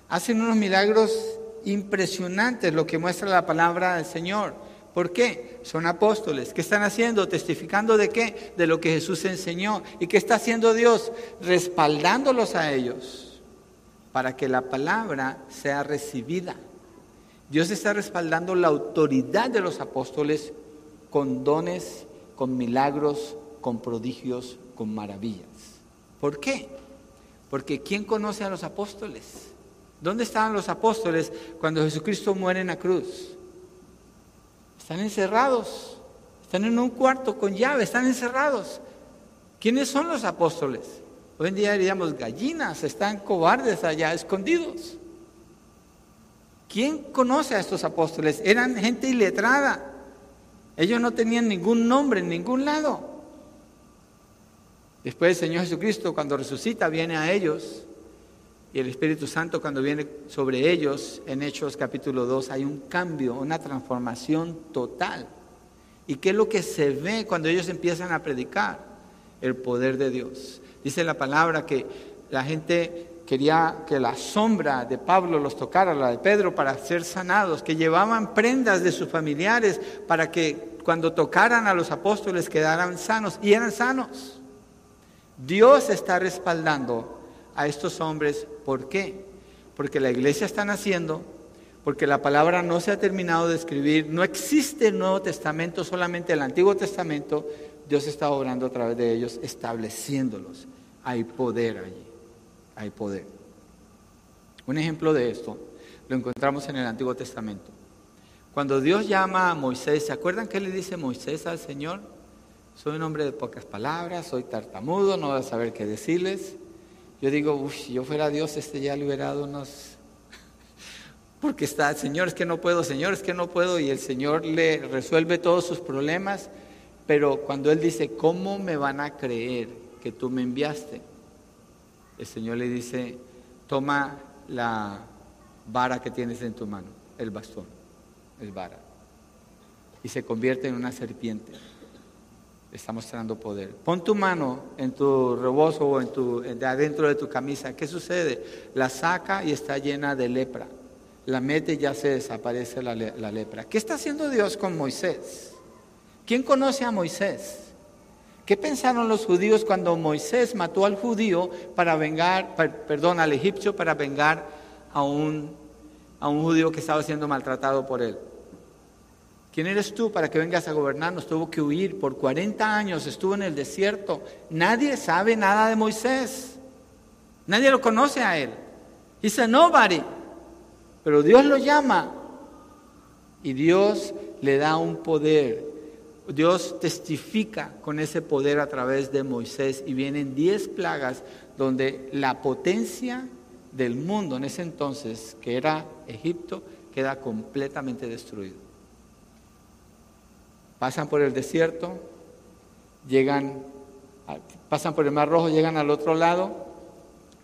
Hacen unos milagros impresionantes, lo que muestra la palabra del Señor. ¿Por qué? Son apóstoles. ¿Qué están haciendo? Testificando de qué? De lo que Jesús enseñó. ¿Y qué está haciendo Dios? Respaldándolos a ellos para que la palabra sea recibida. Dios está respaldando la autoridad de los apóstoles con dones, con milagros, con prodigios, con maravillas. ¿Por qué? Porque ¿quién conoce a los apóstoles? ¿Dónde estaban los apóstoles cuando Jesucristo muere en la cruz? Están encerrados. Están en un cuarto con llave, están encerrados. ¿Quiénes son los apóstoles? Hoy en día diríamos gallinas, están cobardes allá, escondidos. ¿Quién conoce a estos apóstoles? Eran gente iletrada. Ellos no tenían ningún nombre en ningún lado. Después el Señor Jesucristo cuando resucita viene a ellos y el Espíritu Santo cuando viene sobre ellos en Hechos capítulo 2 hay un cambio, una transformación total. ¿Y qué es lo que se ve cuando ellos empiezan a predicar? El poder de Dios. Dice la palabra que la gente quería que la sombra de Pablo los tocara, la de Pedro, para ser sanados, que llevaban prendas de sus familiares para que cuando tocaran a los apóstoles quedaran sanos y eran sanos. Dios está respaldando a estos hombres. ¿Por qué? Porque la iglesia está naciendo, porque la palabra no se ha terminado de escribir, no existe el Nuevo Testamento, solamente el Antiguo Testamento. Dios está obrando a través de ellos, estableciéndolos. Hay poder allí, hay poder. Un ejemplo de esto lo encontramos en el Antiguo Testamento. Cuando Dios llama a Moisés, ¿se acuerdan qué le dice Moisés al Señor? Soy un hombre de pocas palabras, soy tartamudo, no voy a saber qué decirles. Yo digo, uff, si yo fuera Dios, este ya dado unos... Porque está, Señor, es que no puedo, Señor, es que no puedo, y el Señor le resuelve todos sus problemas, pero cuando Él dice, ¿cómo me van a creer que tú me enviaste? El Señor le dice, toma la vara que tienes en tu mano, el bastón, el vara, y se convierte en una serpiente está mostrando poder. Pon tu mano en tu rebozo o en tu, de adentro de tu camisa. ¿Qué sucede? La saca y está llena de lepra. La mete y ya se desaparece la, lepra. ¿Qué está haciendo Dios con Moisés? ¿Quién conoce a Moisés? ¿Qué pensaron los judíos cuando Moisés mató al judío para vengar, perdón, al egipcio para vengar a un, a un judío que estaba siendo maltratado por él? ¿Quién eres tú para que vengas a gobernarnos? Tuvo que huir por 40 años, estuvo en el desierto. Nadie sabe nada de Moisés. Nadie lo conoce a él. Dice nobody. Pero Dios lo llama y Dios le da un poder. Dios testifica con ese poder a través de Moisés y vienen 10 plagas donde la potencia del mundo en ese entonces, que era Egipto, queda completamente destruido pasan por el desierto, llegan, pasan por el Mar Rojo, llegan al otro lado.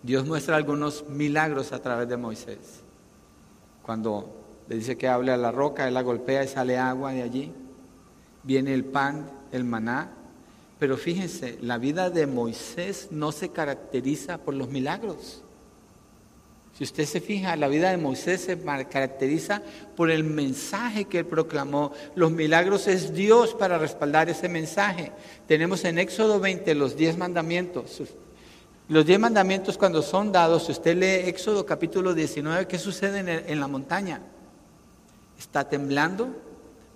Dios muestra algunos milagros a través de Moisés. Cuando le dice que hable a la roca, él la golpea y sale agua de allí. Viene el pan, el maná. Pero fíjense, la vida de Moisés no se caracteriza por los milagros. Si usted se fija, la vida de Moisés se caracteriza por el mensaje que él proclamó. Los milagros es Dios para respaldar ese mensaje. Tenemos en Éxodo 20 los diez mandamientos. Los diez mandamientos cuando son dados, si usted lee Éxodo capítulo 19, ¿qué sucede en, en la montaña? Está temblando,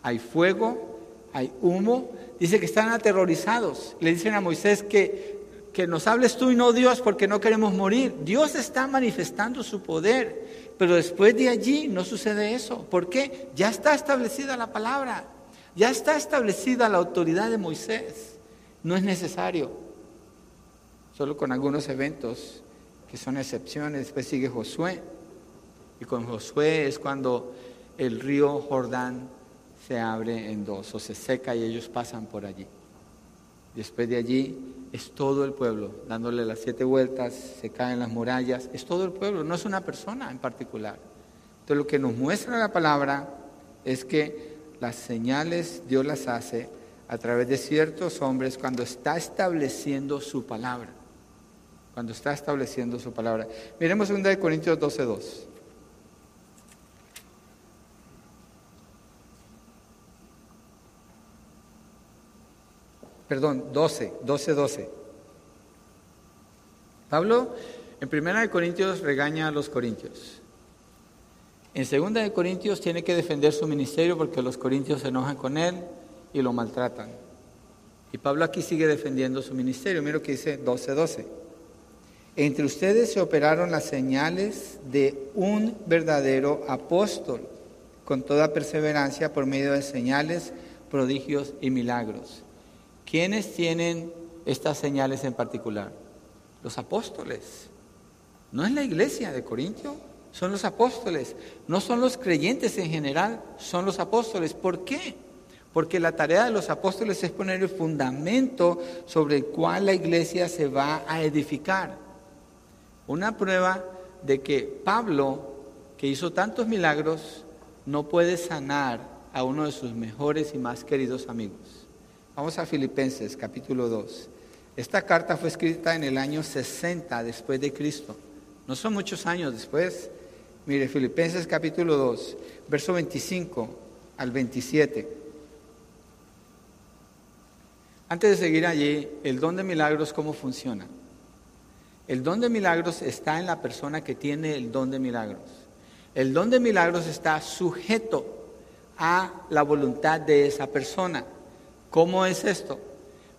hay fuego, hay humo. Dice que están aterrorizados. Le dicen a Moisés que que nos hables tú y no Dios porque no queremos morir. Dios está manifestando su poder, pero después de allí no sucede eso. ¿Por qué? Ya está establecida la palabra, ya está establecida la autoridad de Moisés. No es necesario, solo con algunos eventos que son excepciones. Después sigue Josué, y con Josué es cuando el río Jordán se abre en dos o se seca y ellos pasan por allí. Después de allí es todo el pueblo, dándole las siete vueltas, se caen las murallas, es todo el pueblo, no es una persona en particular. Entonces lo que nos muestra la palabra es que las señales Dios las hace a través de ciertos hombres cuando está estableciendo su palabra. Cuando está estableciendo su palabra. Miremos 2 Corintios 12.2. perdón, 12, 12, 12. Pablo en Primera de Corintios regaña a los corintios. En Segunda de Corintios tiene que defender su ministerio porque los corintios se enojan con él y lo maltratan. Y Pablo aquí sigue defendiendo su ministerio. Mira lo que dice 12, 12. Entre ustedes se operaron las señales de un verdadero apóstol, con toda perseverancia por medio de señales prodigios y milagros. ¿Quiénes tienen estas señales en particular? Los apóstoles. No es la iglesia de Corintio, son los apóstoles. No son los creyentes en general, son los apóstoles. ¿Por qué? Porque la tarea de los apóstoles es poner el fundamento sobre el cual la iglesia se va a edificar. Una prueba de que Pablo, que hizo tantos milagros, no puede sanar a uno de sus mejores y más queridos amigos. Vamos a Filipenses capítulo 2. Esta carta fue escrita en el año 60 después de Cristo. No son muchos años después. Mire, Filipenses capítulo 2, verso 25 al 27. Antes de seguir allí, el don de milagros, ¿cómo funciona? El don de milagros está en la persona que tiene el don de milagros. El don de milagros está sujeto a la voluntad de esa persona. ¿Cómo es esto?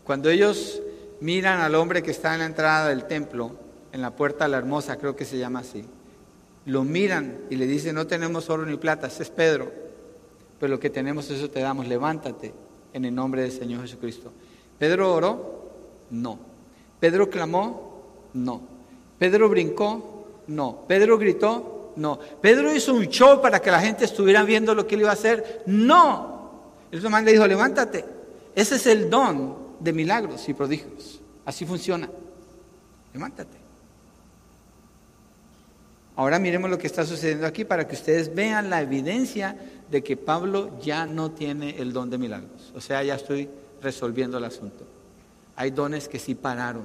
Cuando ellos miran al hombre que está en la entrada del templo, en la puerta la hermosa, creo que se llama así, lo miran y le dicen, no tenemos oro ni plata, ese es Pedro, pero lo que tenemos eso te damos, levántate en el nombre del Señor Jesucristo. ¿Pedro oró? No. ¿Pedro clamó? No. ¿Pedro brincó? No. ¿Pedro gritó? No. ¿Pedro hizo un show para que la gente estuviera viendo lo que él iba a hacer? No. El man le dijo, levántate. Ese es el don de milagros y prodigios. Así funciona. Levántate. Ahora miremos lo que está sucediendo aquí para que ustedes vean la evidencia de que Pablo ya no tiene el don de milagros. O sea, ya estoy resolviendo el asunto. Hay dones que sí pararon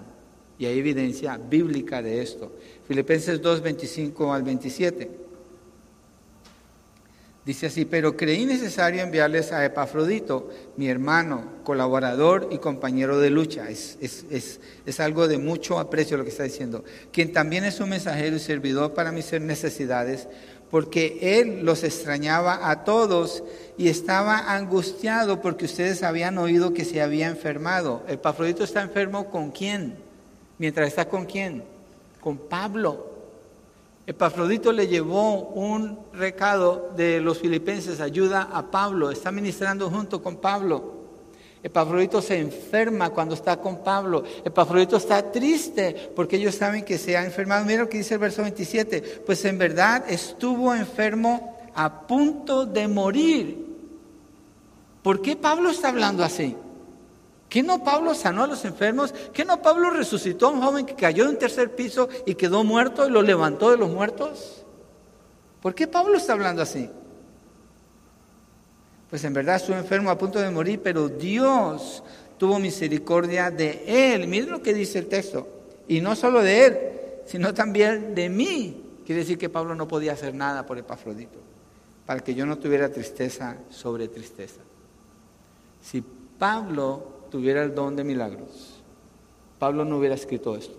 y hay evidencia bíblica de esto. Filipenses 2, 25 al 27. Dice así, pero creí necesario enviarles a Epafrodito, mi hermano, colaborador y compañero de lucha. Es, es, es, algo de mucho aprecio lo que está diciendo. Quien también es un mensajero y servidor para mis necesidades, porque él los extrañaba a todos y estaba angustiado porque ustedes habían oído que se había enfermado. Epafrodito está enfermo con quién? Mientras está con quién? Con Pablo. Epafrodito le llevó un recado de los filipenses, ayuda a Pablo, está ministrando junto con Pablo. Epafrodito se enferma cuando está con Pablo. Epafrodito está triste porque ellos saben que se ha enfermado. Mira lo que dice el verso 27. Pues en verdad estuvo enfermo a punto de morir. ¿Por qué Pablo está hablando así? ¿Qué no Pablo sanó a los enfermos? ¿Qué no Pablo resucitó a un joven que cayó de un tercer piso y quedó muerto y lo levantó de los muertos? ¿Por qué Pablo está hablando así? Pues en verdad estuvo enfermo a punto de morir, pero Dios tuvo misericordia de él. Miren lo que dice el texto. Y no solo de él, sino también de mí. Quiere decir que Pablo no podía hacer nada por Epafrodito, para que yo no tuviera tristeza sobre tristeza. Si Pablo tuviera el don de milagros, Pablo no hubiera escrito esto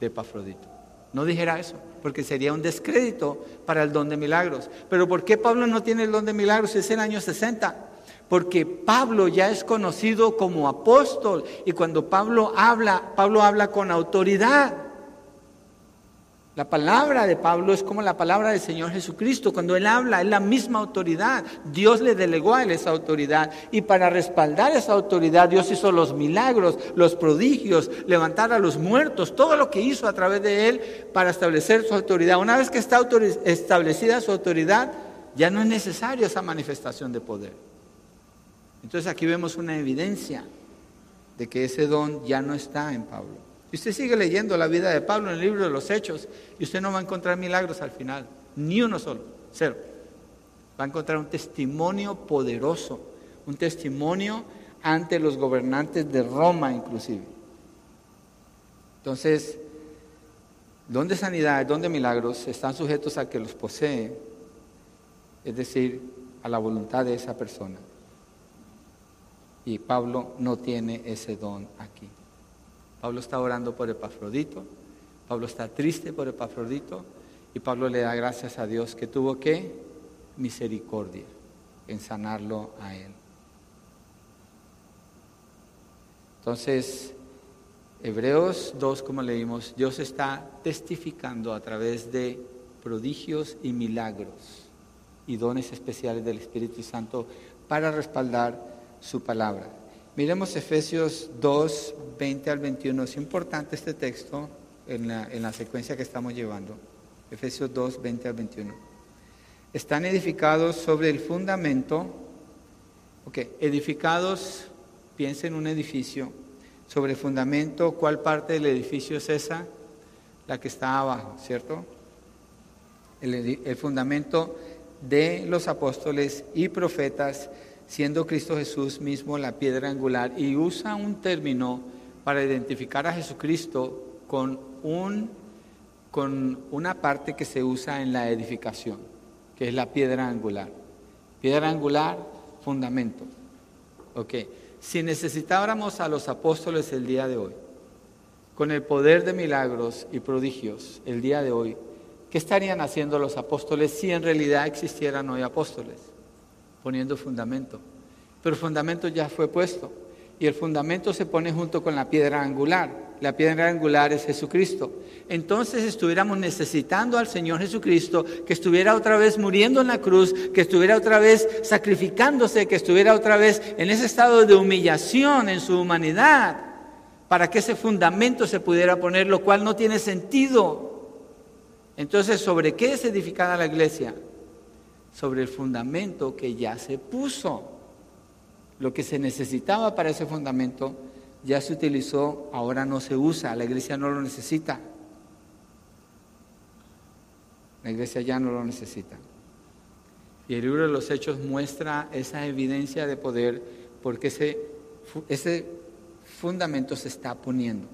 de Epafrodito. No dijera eso, porque sería un descrédito para el don de milagros. Pero ¿por qué Pablo no tiene el don de milagros? Es el año 60. Porque Pablo ya es conocido como apóstol y cuando Pablo habla, Pablo habla con autoridad. La palabra de Pablo es como la palabra del Señor Jesucristo. Cuando Él habla, es la misma autoridad. Dios le delegó a Él esa autoridad. Y para respaldar esa autoridad, Dios hizo los milagros, los prodigios, levantar a los muertos, todo lo que hizo a través de Él para establecer su autoridad. Una vez que está establecida su autoridad, ya no es necesaria esa manifestación de poder. Entonces aquí vemos una evidencia de que ese don ya no está en Pablo. Y usted sigue leyendo la vida de Pablo en el libro de los Hechos y usted no va a encontrar milagros al final, ni uno solo, cero. Va a encontrar un testimonio poderoso, un testimonio ante los gobernantes de Roma inclusive. Entonces, don de sanidad, don de milagros están sujetos a que los posee, es decir, a la voluntad de esa persona. Y Pablo no tiene ese don aquí. Pablo está orando por Epafrodito, Pablo está triste por Epafrodito y Pablo le da gracias a Dios que tuvo que misericordia en sanarlo a él. Entonces, Hebreos 2, como leímos, Dios está testificando a través de prodigios y milagros y dones especiales del Espíritu Santo para respaldar su palabra. Miremos Efesios 2, 20 al 21. Es importante este texto en la, en la secuencia que estamos llevando. Efesios 2, 20 al 21. Están edificados sobre el fundamento, ok, edificados, piensa en un edificio, sobre el fundamento, ¿cuál parte del edificio es esa? La que está abajo, ¿cierto? El, el fundamento de los apóstoles y profetas, siendo Cristo Jesús mismo la piedra angular, y usa un término para identificar a Jesucristo con, un, con una parte que se usa en la edificación, que es la piedra angular. Piedra angular, fundamento. Ok. Si necesitáramos a los apóstoles el día de hoy, con el poder de milagros y prodigios el día de hoy, ¿qué estarían haciendo los apóstoles si en realidad existieran hoy apóstoles? Poniendo fundamento. Pero el fundamento ya fue puesto y el fundamento se pone junto con la piedra angular. La piedra angular es Jesucristo. Entonces estuviéramos necesitando al Señor Jesucristo que estuviera otra vez muriendo en la cruz, que estuviera otra vez sacrificándose, que estuviera otra vez en ese estado de humillación en su humanidad, para que ese fundamento se pudiera poner, lo cual no tiene sentido. Entonces, ¿sobre qué es edificada la iglesia? Sobre el fundamento que ya se puso. Lo que se necesitaba para ese fundamento ya se utilizó, ahora no se usa, la iglesia no lo necesita. La iglesia ya no lo necesita. Y el libro de los Hechos muestra esa evidencia de poder porque ese, ese fundamento se está poniendo.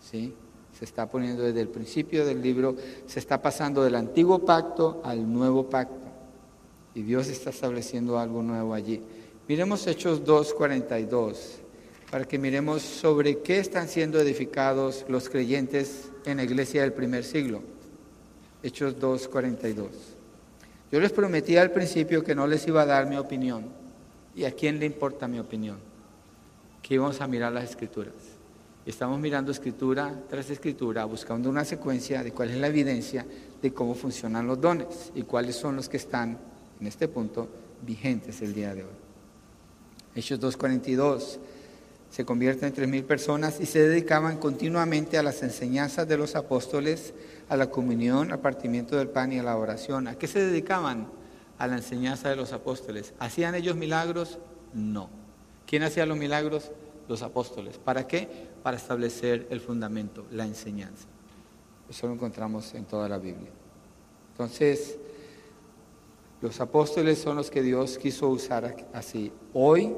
¿sí? Se está poniendo desde el principio del libro, se está pasando del antiguo pacto al nuevo pacto. Y Dios está estableciendo algo nuevo allí. Miremos Hechos 2.42 para que miremos sobre qué están siendo edificados los creyentes en la iglesia del primer siglo. Hechos 2.42. Yo les prometí al principio que no les iba a dar mi opinión. ¿Y a quién le importa mi opinión? Que íbamos a mirar las escrituras. Estamos mirando escritura tras escritura, buscando una secuencia de cuál es la evidencia de cómo funcionan los dones y cuáles son los que están, en este punto, vigentes el día de hoy. Hechos 2.42, se convierten en tres mil personas y se dedicaban continuamente a las enseñanzas de los apóstoles, a la comunión, al partimiento del pan y a la oración. ¿A qué se dedicaban? A la enseñanza de los apóstoles. ¿Hacían ellos milagros? No. ¿Quién hacía los milagros? Los apóstoles. ¿Para qué? Para establecer el fundamento, la enseñanza. Eso lo encontramos en toda la Biblia. Entonces, los apóstoles son los que Dios quiso usar así. Hoy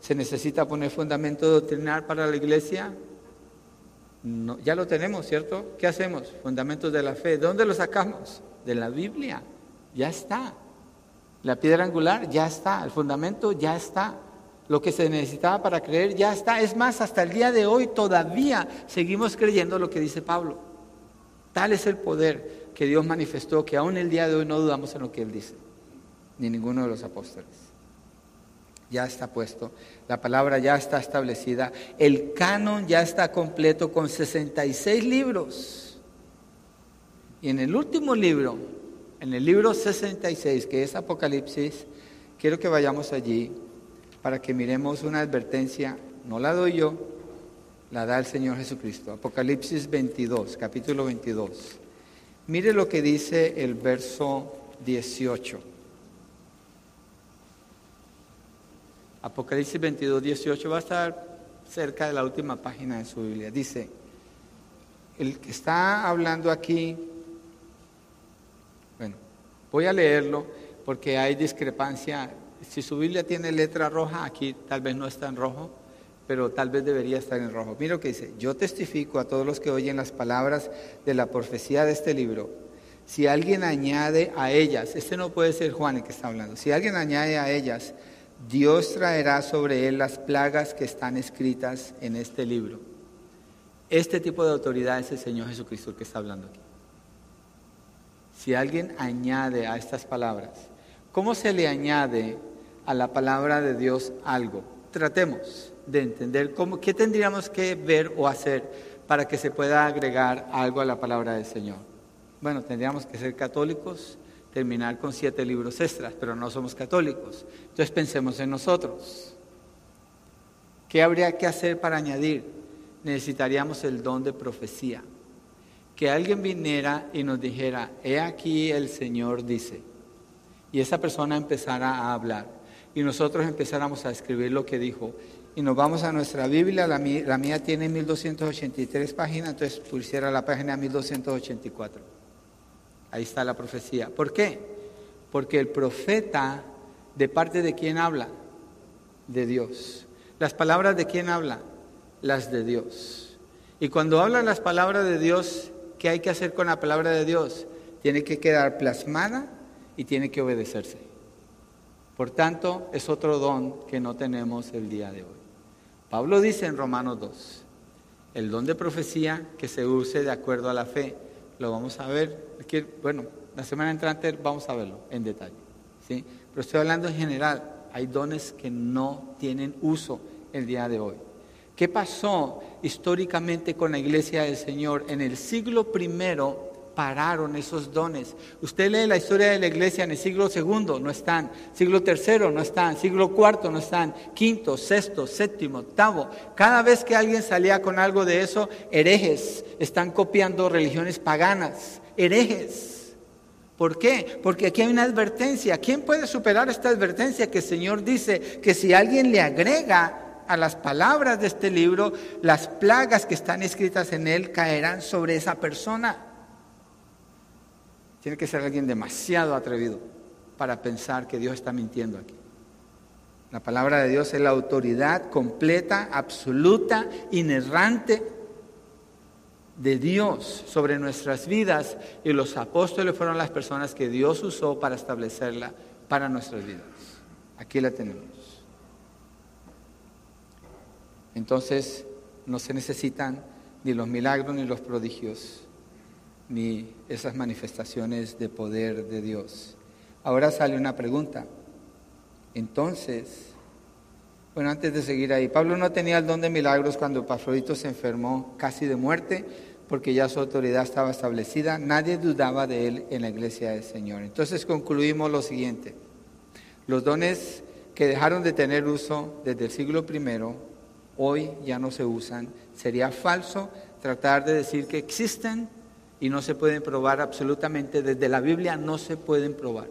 se necesita poner fundamento doctrinal para la iglesia. No, ya lo tenemos, ¿cierto? ¿Qué hacemos? Fundamentos de la fe. ¿De dónde lo sacamos? De la Biblia. Ya está. La piedra angular ya está. El fundamento ya está. Lo que se necesitaba para creer ya está. Es más, hasta el día de hoy todavía seguimos creyendo lo que dice Pablo. Tal es el poder que Dios manifestó que aún el día de hoy no dudamos en lo que Él dice ni ninguno de los apóstoles. Ya está puesto, la palabra ya está establecida, el canon ya está completo con 66 libros. Y en el último libro, en el libro 66, que es Apocalipsis, quiero que vayamos allí para que miremos una advertencia, no la doy yo, la da el Señor Jesucristo. Apocalipsis 22, capítulo 22. Mire lo que dice el verso 18. Apocalipsis 22, 18 va a estar cerca de la última página de su Biblia. Dice, el que está hablando aquí, bueno, voy a leerlo porque hay discrepancia. Si su Biblia tiene letra roja, aquí tal vez no está en rojo, pero tal vez debería estar en rojo. Mira lo que dice, yo testifico a todos los que oyen las palabras de la profecía de este libro. Si alguien añade a ellas, este no puede ser Juan el que está hablando, si alguien añade a ellas Dios traerá sobre él las plagas que están escritas en este libro. Este tipo de autoridad es el Señor Jesucristo que está hablando aquí. Si alguien añade a estas palabras, ¿cómo se le añade a la palabra de Dios algo? Tratemos de entender cómo, qué tendríamos que ver o hacer para que se pueda agregar algo a la palabra del Señor. Bueno, tendríamos que ser católicos, terminar con siete libros extras, pero no somos católicos. Entonces pensemos en nosotros. ¿Qué habría que hacer para añadir? Necesitaríamos el don de profecía. Que alguien viniera y nos dijera, he aquí el Señor dice. Y esa persona empezara a hablar. Y nosotros empezáramos a escribir lo que dijo. Y nos vamos a nuestra Biblia, la mía, tiene 1283 páginas, entonces pusiera la página 1284. Ahí está la profecía. ¿Por qué? Porque el profeta, ¿de parte de quién habla? De Dios. ¿Las palabras de quién habla? Las de Dios. Y cuando hablan las palabras de Dios, ¿qué hay que hacer con la palabra de Dios? Tiene que quedar plasmada y tiene que obedecerse. Por tanto, es otro don que no tenemos el día de hoy. Pablo dice en Romanos 2, el don de profecía que se use de acuerdo a la fe. Lo vamos a ver, bueno, la semana entrante vamos a verlo en detalle. ¿sí? Pero estoy hablando en general, hay dones que no tienen uso el día de hoy. ¿Qué pasó históricamente con la iglesia del Señor? En el siglo primero pararon esos dones. Usted lee la historia de la iglesia en el siglo segundo, no están. Siglo tercero, no están. Siglo cuarto, no están. Quinto, sexto, séptimo, octavo. Cada vez que alguien salía con algo de eso, herejes están copiando religiones paganas. Herejes. ¿Por qué? Porque aquí hay una advertencia. ¿Quién puede superar esta advertencia que el Señor dice que si alguien le agrega a las palabras de este libro, las plagas que están escritas en él caerán sobre esa persona? Tiene que ser alguien demasiado atrevido para pensar que Dios está mintiendo aquí. La palabra de Dios es la autoridad completa, absoluta, inerrante de Dios sobre nuestras vidas y los apóstoles fueron las personas que Dios usó para establecerla para nuestras vidas. Aquí la tenemos. Entonces no se necesitan ni los milagros ni los prodigios ni esas manifestaciones de poder de Dios. Ahora sale una pregunta. Entonces, bueno, antes de seguir ahí, Pablo no tenía el don de milagros cuando Epafrodito se enfermó casi de muerte, porque ya su autoridad estaba establecida. Nadie dudaba de él en la iglesia del Señor. Entonces concluimos lo siguiente. Los dones que dejaron de tener uso desde el siglo I, hoy ya no se usan. Sería falso tratar de decir que existen y no se pueden probar absolutamente, desde la Biblia no se pueden probar.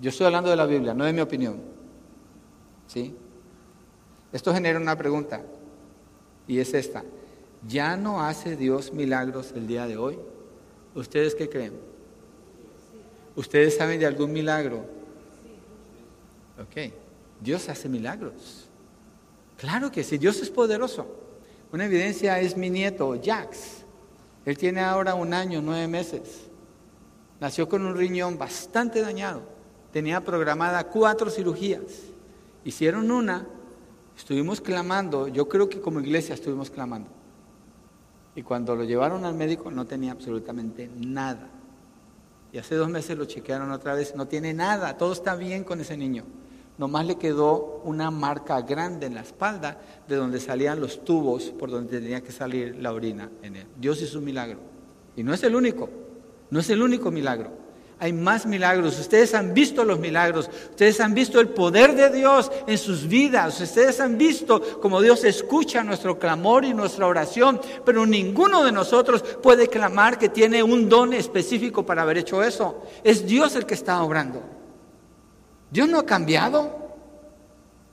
Yo estoy hablando de la Biblia, no de mi opinión. ¿Sí? Esto genera una pregunta y es esta. ¿Ya no hace Dios milagros el día de hoy? ¿Ustedes qué creen? ¿Ustedes saben de algún milagro? Ok, Dios hace milagros. Claro que sí, Dios es poderoso. Una evidencia es mi nieto, Jax. Él tiene ahora un año, nueve meses. Nació con un riñón bastante dañado. Tenía programada cuatro cirugías. Hicieron una, estuvimos clamando, yo creo que como iglesia estuvimos clamando. Y cuando lo llevaron al médico no tenía absolutamente nada. Y hace dos meses lo chequearon otra vez, no tiene nada, todo está bien con ese niño. Nomás le quedó una marca grande en la espalda de donde salían los tubos por donde tenía que salir la orina en él. Dios hizo un milagro. Y no es el único, no es el único milagro. Hay más milagros. Ustedes han visto los milagros. Ustedes han visto el poder de Dios en sus vidas. Ustedes han visto cómo Dios escucha nuestro clamor y nuestra oración. Pero ninguno de nosotros puede clamar que tiene un don específico para haber hecho eso. Es Dios el que está obrando. Dios no ha cambiado.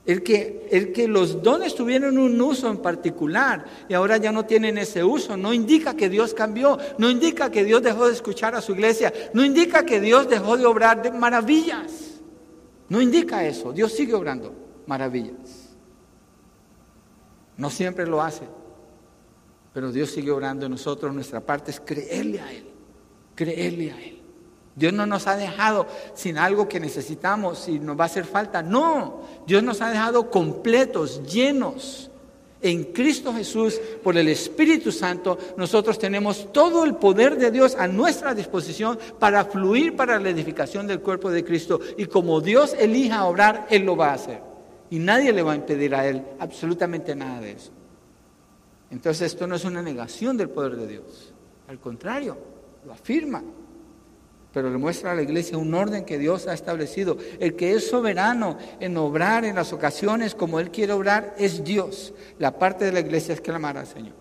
El que, el que los dones tuvieron un uso en particular y ahora ya no tienen ese uso, no indica que Dios cambió, no indica que Dios dejó de escuchar a su iglesia, no indica que Dios dejó de obrar de maravillas. No indica eso, Dios sigue obrando maravillas. No siempre lo hace, pero Dios sigue obrando en nosotros. Nuestra parte es creerle a Él, creerle a Él. Dios no nos ha dejado sin algo que necesitamos y nos va a hacer falta. No, Dios nos ha dejado completos, llenos. En Cristo Jesús, por el Espíritu Santo, nosotros tenemos todo el poder de Dios a nuestra disposición para fluir para la edificación del cuerpo de Cristo. Y como Dios elija obrar, Él lo va a hacer. Y nadie le va a impedir a Él absolutamente nada de eso. Entonces esto no es una negación del poder de Dios. Al contrario, lo afirma. Pero le muestra a la iglesia un orden que Dios ha establecido. El que es soberano en obrar en las ocasiones como Él quiere obrar es Dios. La parte de la iglesia es clamar al Señor.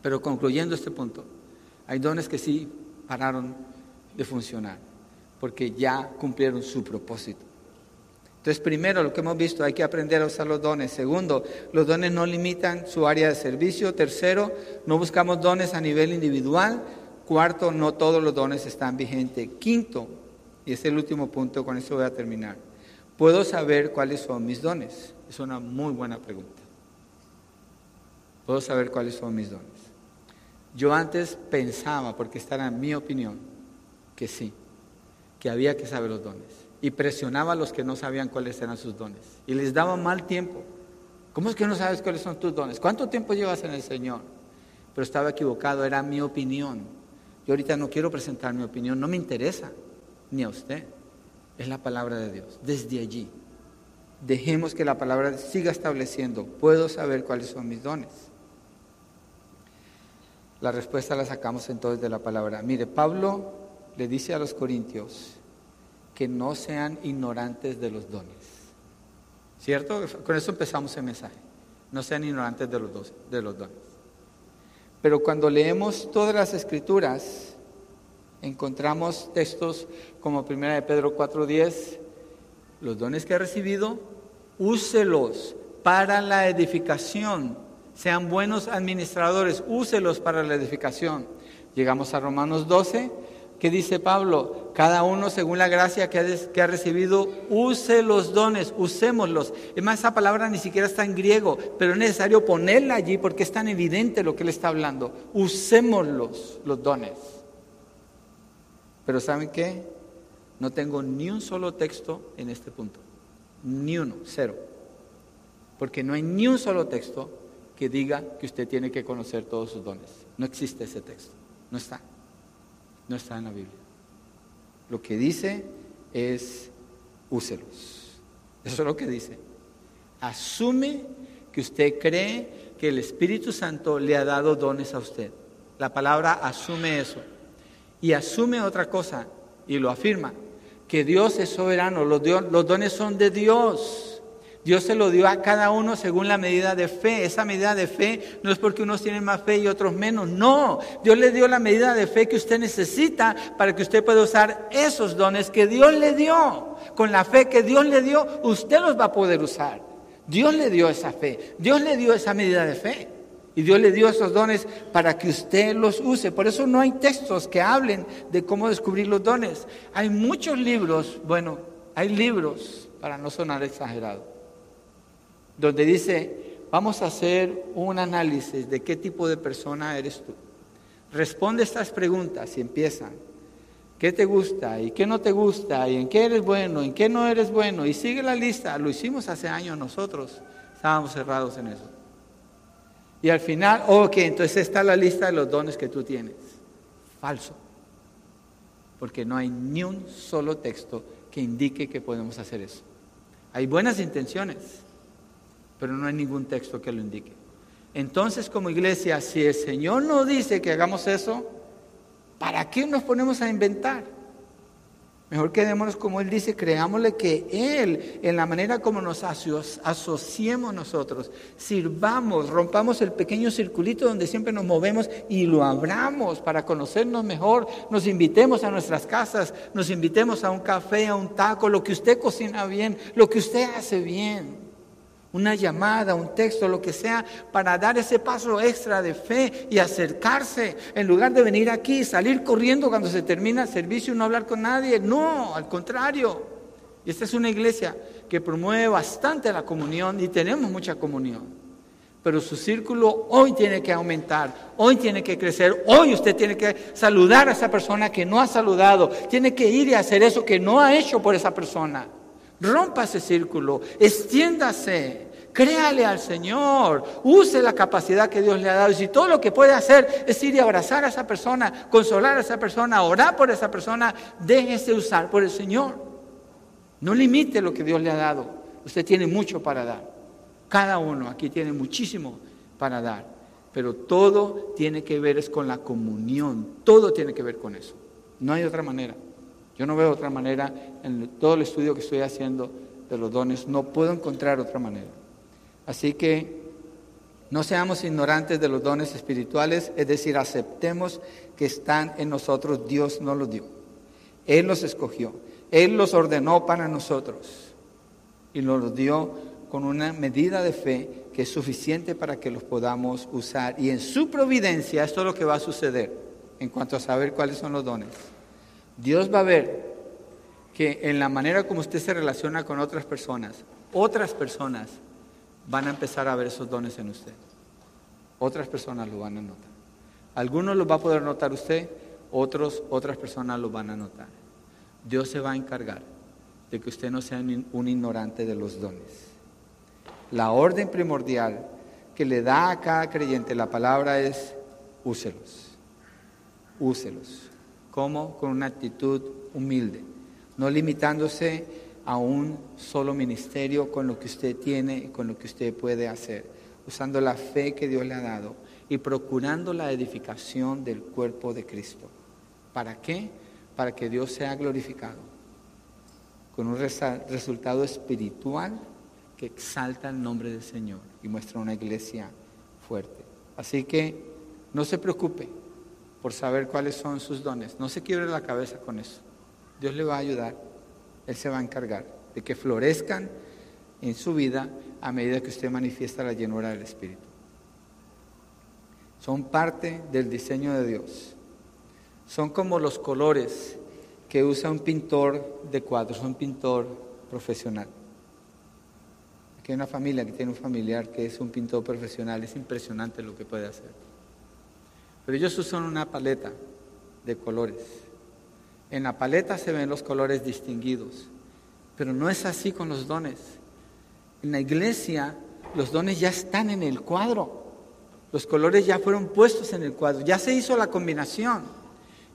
Pero concluyendo este punto, hay dones que sí pararon de funcionar, porque ya cumplieron su propósito. Entonces, primero, lo que hemos visto, hay que aprender a usar los dones. Segundo, los dones no limitan su área de servicio. Tercero, no buscamos dones a nivel individual. Cuarto, no todos los dones están vigentes. Quinto, y es el último punto, con eso voy a terminar. ¿Puedo saber cuáles son mis dones? Es una muy buena pregunta. ¿Puedo saber cuáles son mis dones? Yo antes pensaba, porque esta era mi opinión, que sí, que había que saber los dones. Y presionaba a los que no sabían cuáles eran sus dones. Y les daba mal tiempo. ¿Cómo es que no sabes cuáles son tus dones? ¿Cuánto tiempo llevas en el Señor? Pero estaba equivocado, era mi opinión. Yo ahorita no quiero presentar mi opinión, no me interesa, ni a usted. Es la palabra de Dios. Desde allí, dejemos que la palabra siga estableciendo. Puedo saber cuáles son mis dones. La respuesta la sacamos entonces de la palabra. Mire, Pablo le dice a los corintios que no sean ignorantes de los dones. ¿Cierto? Con eso empezamos el mensaje. No sean ignorantes de los, de los dones. Pero cuando leemos todas las escrituras, encontramos textos como 1 de Pedro 4:10, los dones que ha recibido, úselos para la edificación. Sean buenos administradores, úselos para la edificación. Llegamos a Romanos 12, que dice Pablo, cada uno según la gracia que ha, que ha, recibido, use los dones, usémoslos. Es más, esa palabra ni siquiera está en griego, pero es necesario ponerla allí porque es tan evidente lo que él está hablando. Usémoslos, los dones. Pero ¿saben qué? No tengo ni un solo texto en este punto. Ni uno, cero. Porque no hay ni un solo texto que diga que usted tiene que conocer todos sus dones. No existe ese texto. No está no está en la Biblia. Lo que dice es úselos. Eso es lo que dice. Asume que usted cree que el Espíritu Santo le ha dado dones a usted. La palabra asume eso. Y asume otra cosa y lo afirma, que Dios es soberano, los, los dones son de Dios. Dios se lo dio a cada uno según la medida de fe. Esa medida de fe no es porque unos tienen más fe y otros menos. No, Dios le dio la medida de fe que usted necesita para que usted pueda usar esos dones que Dios le dio. Con la fe que Dios le dio, usted los va a poder usar. Dios le dio esa fe. Dios le dio esa medida de fe. Y Dios le dio esos dones para que usted los use. Por eso no hay textos que hablen de cómo descubrir los dones. Hay muchos libros, bueno, hay libros, para no sonar exagerado donde dice, vamos a hacer un análisis de qué tipo de persona eres tú. Responde estas preguntas y empiezan. ¿Qué te gusta y qué no te gusta y en qué eres bueno, en qué no eres bueno? Y sigue la lista. Lo hicimos hace años nosotros. Estábamos cerrados en eso. Y al final, ok, entonces está la lista de los dones que tú tienes. Falso. Porque no hay ni un solo texto que indique que podemos hacer eso. Hay buenas intenciones, pero no hay ningún texto que lo indique. Entonces, como iglesia, si el Señor no dice que hagamos eso, ¿para qué nos ponemos a inventar? Mejor quedémonos como Él dice, creámosle que Él, en la manera como nos asociemos nosotros, sirvamos, rompamos el pequeño circulito donde siempre nos movemos y lo abramos para conocernos mejor, nos invitemos a nuestras casas, nos invitemos a un café, a un taco, lo que usted cocina bien, lo que usted hace bien una llamada, un texto, lo que sea, para dar ese paso extra de fe y acercarse, en lugar de venir aquí, salir corriendo cuando se termina el servicio y no hablar con nadie. No, al contrario. Y esta es una iglesia que promueve bastante la comunión y tenemos mucha comunión. Pero su círculo hoy tiene que aumentar, hoy tiene que crecer, hoy usted tiene que saludar a esa persona que no ha saludado, tiene que ir y hacer eso que no ha hecho por esa persona. Rompa ese círculo, extiéndase, créale al Señor, use la capacidad que Dios le ha dado. Y si todo lo que puede hacer es ir y abrazar a esa persona, consolar a esa persona, orar por esa persona, déjese usar por el Señor. No limite lo que Dios le ha dado. Usted tiene mucho para dar. Cada uno aquí tiene muchísimo para dar. Pero todo tiene que ver es con la comunión. Todo tiene que ver con eso. No hay otra manera. Yo no veo otra manera en todo el estudio que estoy haciendo de los dones, no puedo encontrar otra manera. Así que no seamos ignorantes de los dones espirituales, es decir, aceptemos que están en nosotros, Dios nos los dio. Él los escogió, Él los ordenó para nosotros y nos los dio con una medida de fe que es suficiente para que los podamos usar. Y en su providencia, esto es lo que va a suceder en cuanto a saber cuáles son los dones. Dios va a ver que en la manera como usted se relaciona con otras personas, otras personas van a empezar a ver esos dones en usted. Otras personas lo van a notar. Algunos los va a poder notar usted, otros, otras personas lo van a notar. Dios se va a encargar de que usted no sea un ignorante de los dones. La orden primordial que le da a cada creyente la palabra es úselos. Úselos. ¿Cómo? Con una actitud humilde, no limitándose a un solo ministerio con lo que usted tiene y con lo que usted puede hacer, usando la fe que Dios le ha dado y procurando la edificación del cuerpo de Cristo. ¿Para qué? Para que Dios sea glorificado, con un resultado espiritual que exalta el nombre del Señor y muestra una iglesia fuerte. Así que no se preocupe por saber cuáles son sus dones, no se quiebre la cabeza con eso. Dios le va a ayudar él se va a encargar de que florezcan en su vida a medida que usted manifiesta la llenura del Espíritu. Son parte del diseño de Dios. Son como los colores que usa un pintor de cuadros, un pintor profesional. Aquí hay una familia que tiene un familiar que es un pintor profesional, es impresionante lo que puede hacer. Pero ellos usan una paleta de colores en la paleta se ven los colores distinguidos, pero no es así con los dones. En la iglesia los dones ya están en el cuadro, los colores ya fueron puestos en el cuadro, ya se hizo la combinación.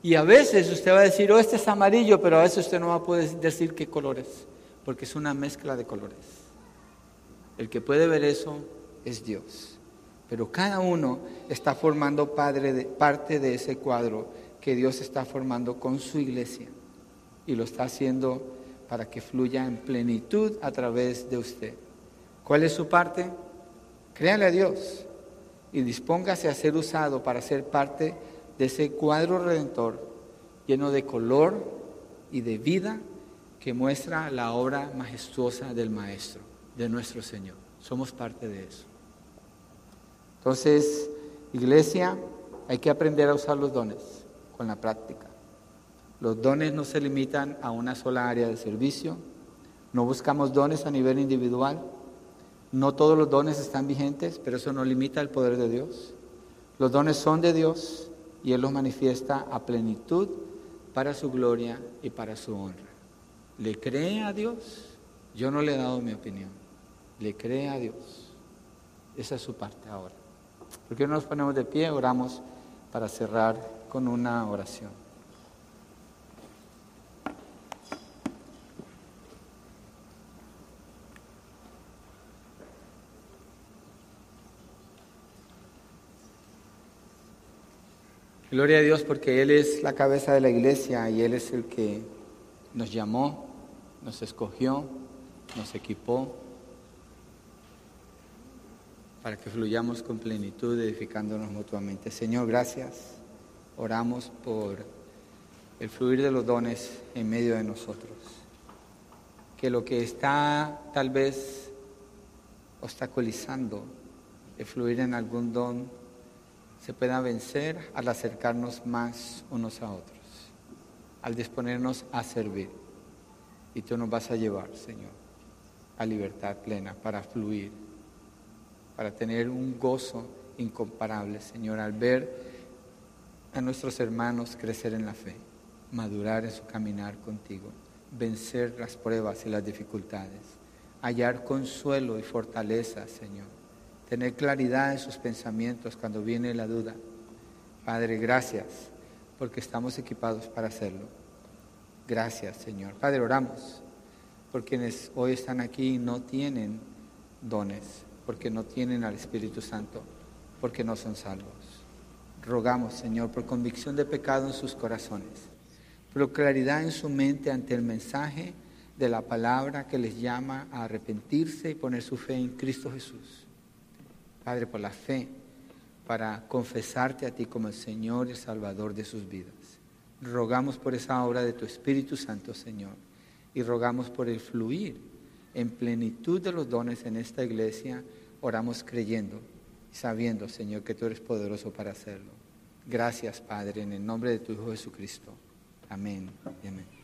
Y a veces usted va a decir, oh, este es amarillo, pero a veces usted no va a poder decir qué colores, porque es una mezcla de colores. El que puede ver eso es Dios. Pero cada uno está formando parte de ese cuadro que Dios está formando con su iglesia y lo está haciendo para que fluya en plenitud a través de usted. ¿Cuál es su parte? Créale a Dios y dispóngase a ser usado para ser parte de ese cuadro redentor lleno de color y de vida que muestra la obra majestuosa del Maestro, de nuestro Señor. Somos parte de eso. Entonces, iglesia, hay que aprender a usar los dones con la práctica. Los dones no se limitan a una sola área de servicio, no buscamos dones a nivel individual, no todos los dones están vigentes, pero eso no limita el poder de Dios. Los dones son de Dios y Él los manifiesta a plenitud para su gloria y para su honra. ¿Le cree a Dios? Yo no le he dado mi opinión. ¿Le cree a Dios? Esa es su parte ahora. ¿Por qué no nos ponemos de pie? Oramos para cerrar con una oración. Gloria a Dios porque Él es la cabeza de la iglesia y Él es el que nos llamó, nos escogió, nos equipó para que fluyamos con plenitud edificándonos mutuamente. Señor, gracias oramos por el fluir de los dones en medio de nosotros. Que lo que está tal vez obstaculizando el fluir en algún don se pueda vencer al acercarnos más unos a otros, al disponernos a servir. Y tú nos vas a llevar, Señor, a libertad plena para fluir, para tener un gozo incomparable, Señor, al ver a nuestros hermanos crecer en la fe, madurar en su caminar contigo, vencer las pruebas y las dificultades, hallar consuelo y fortaleza, Señor, tener claridad en sus pensamientos cuando viene la duda. Padre, gracias porque estamos equipados para hacerlo. Gracias, Señor. Padre, oramos por quienes hoy están aquí y no tienen dones, porque no tienen al Espíritu Santo, porque no son salvos. Rogamos, Señor, por convicción de pecado en sus corazones, pero claridad en su mente ante el mensaje de la palabra que les llama a arrepentirse y poner su fe en Cristo Jesús. Padre, por la fe, para confesarte a ti como el Señor y el Salvador de sus vidas. Rogamos por esa obra de tu Espíritu Santo, Señor, y rogamos por el fluir en plenitud de los dones en esta iglesia. Oramos creyendo y sabiendo, Señor, que tú eres poderoso para hacerlo. Gracias, Padre, en el nombre de tu Hijo Jesucristo. Amén y amén.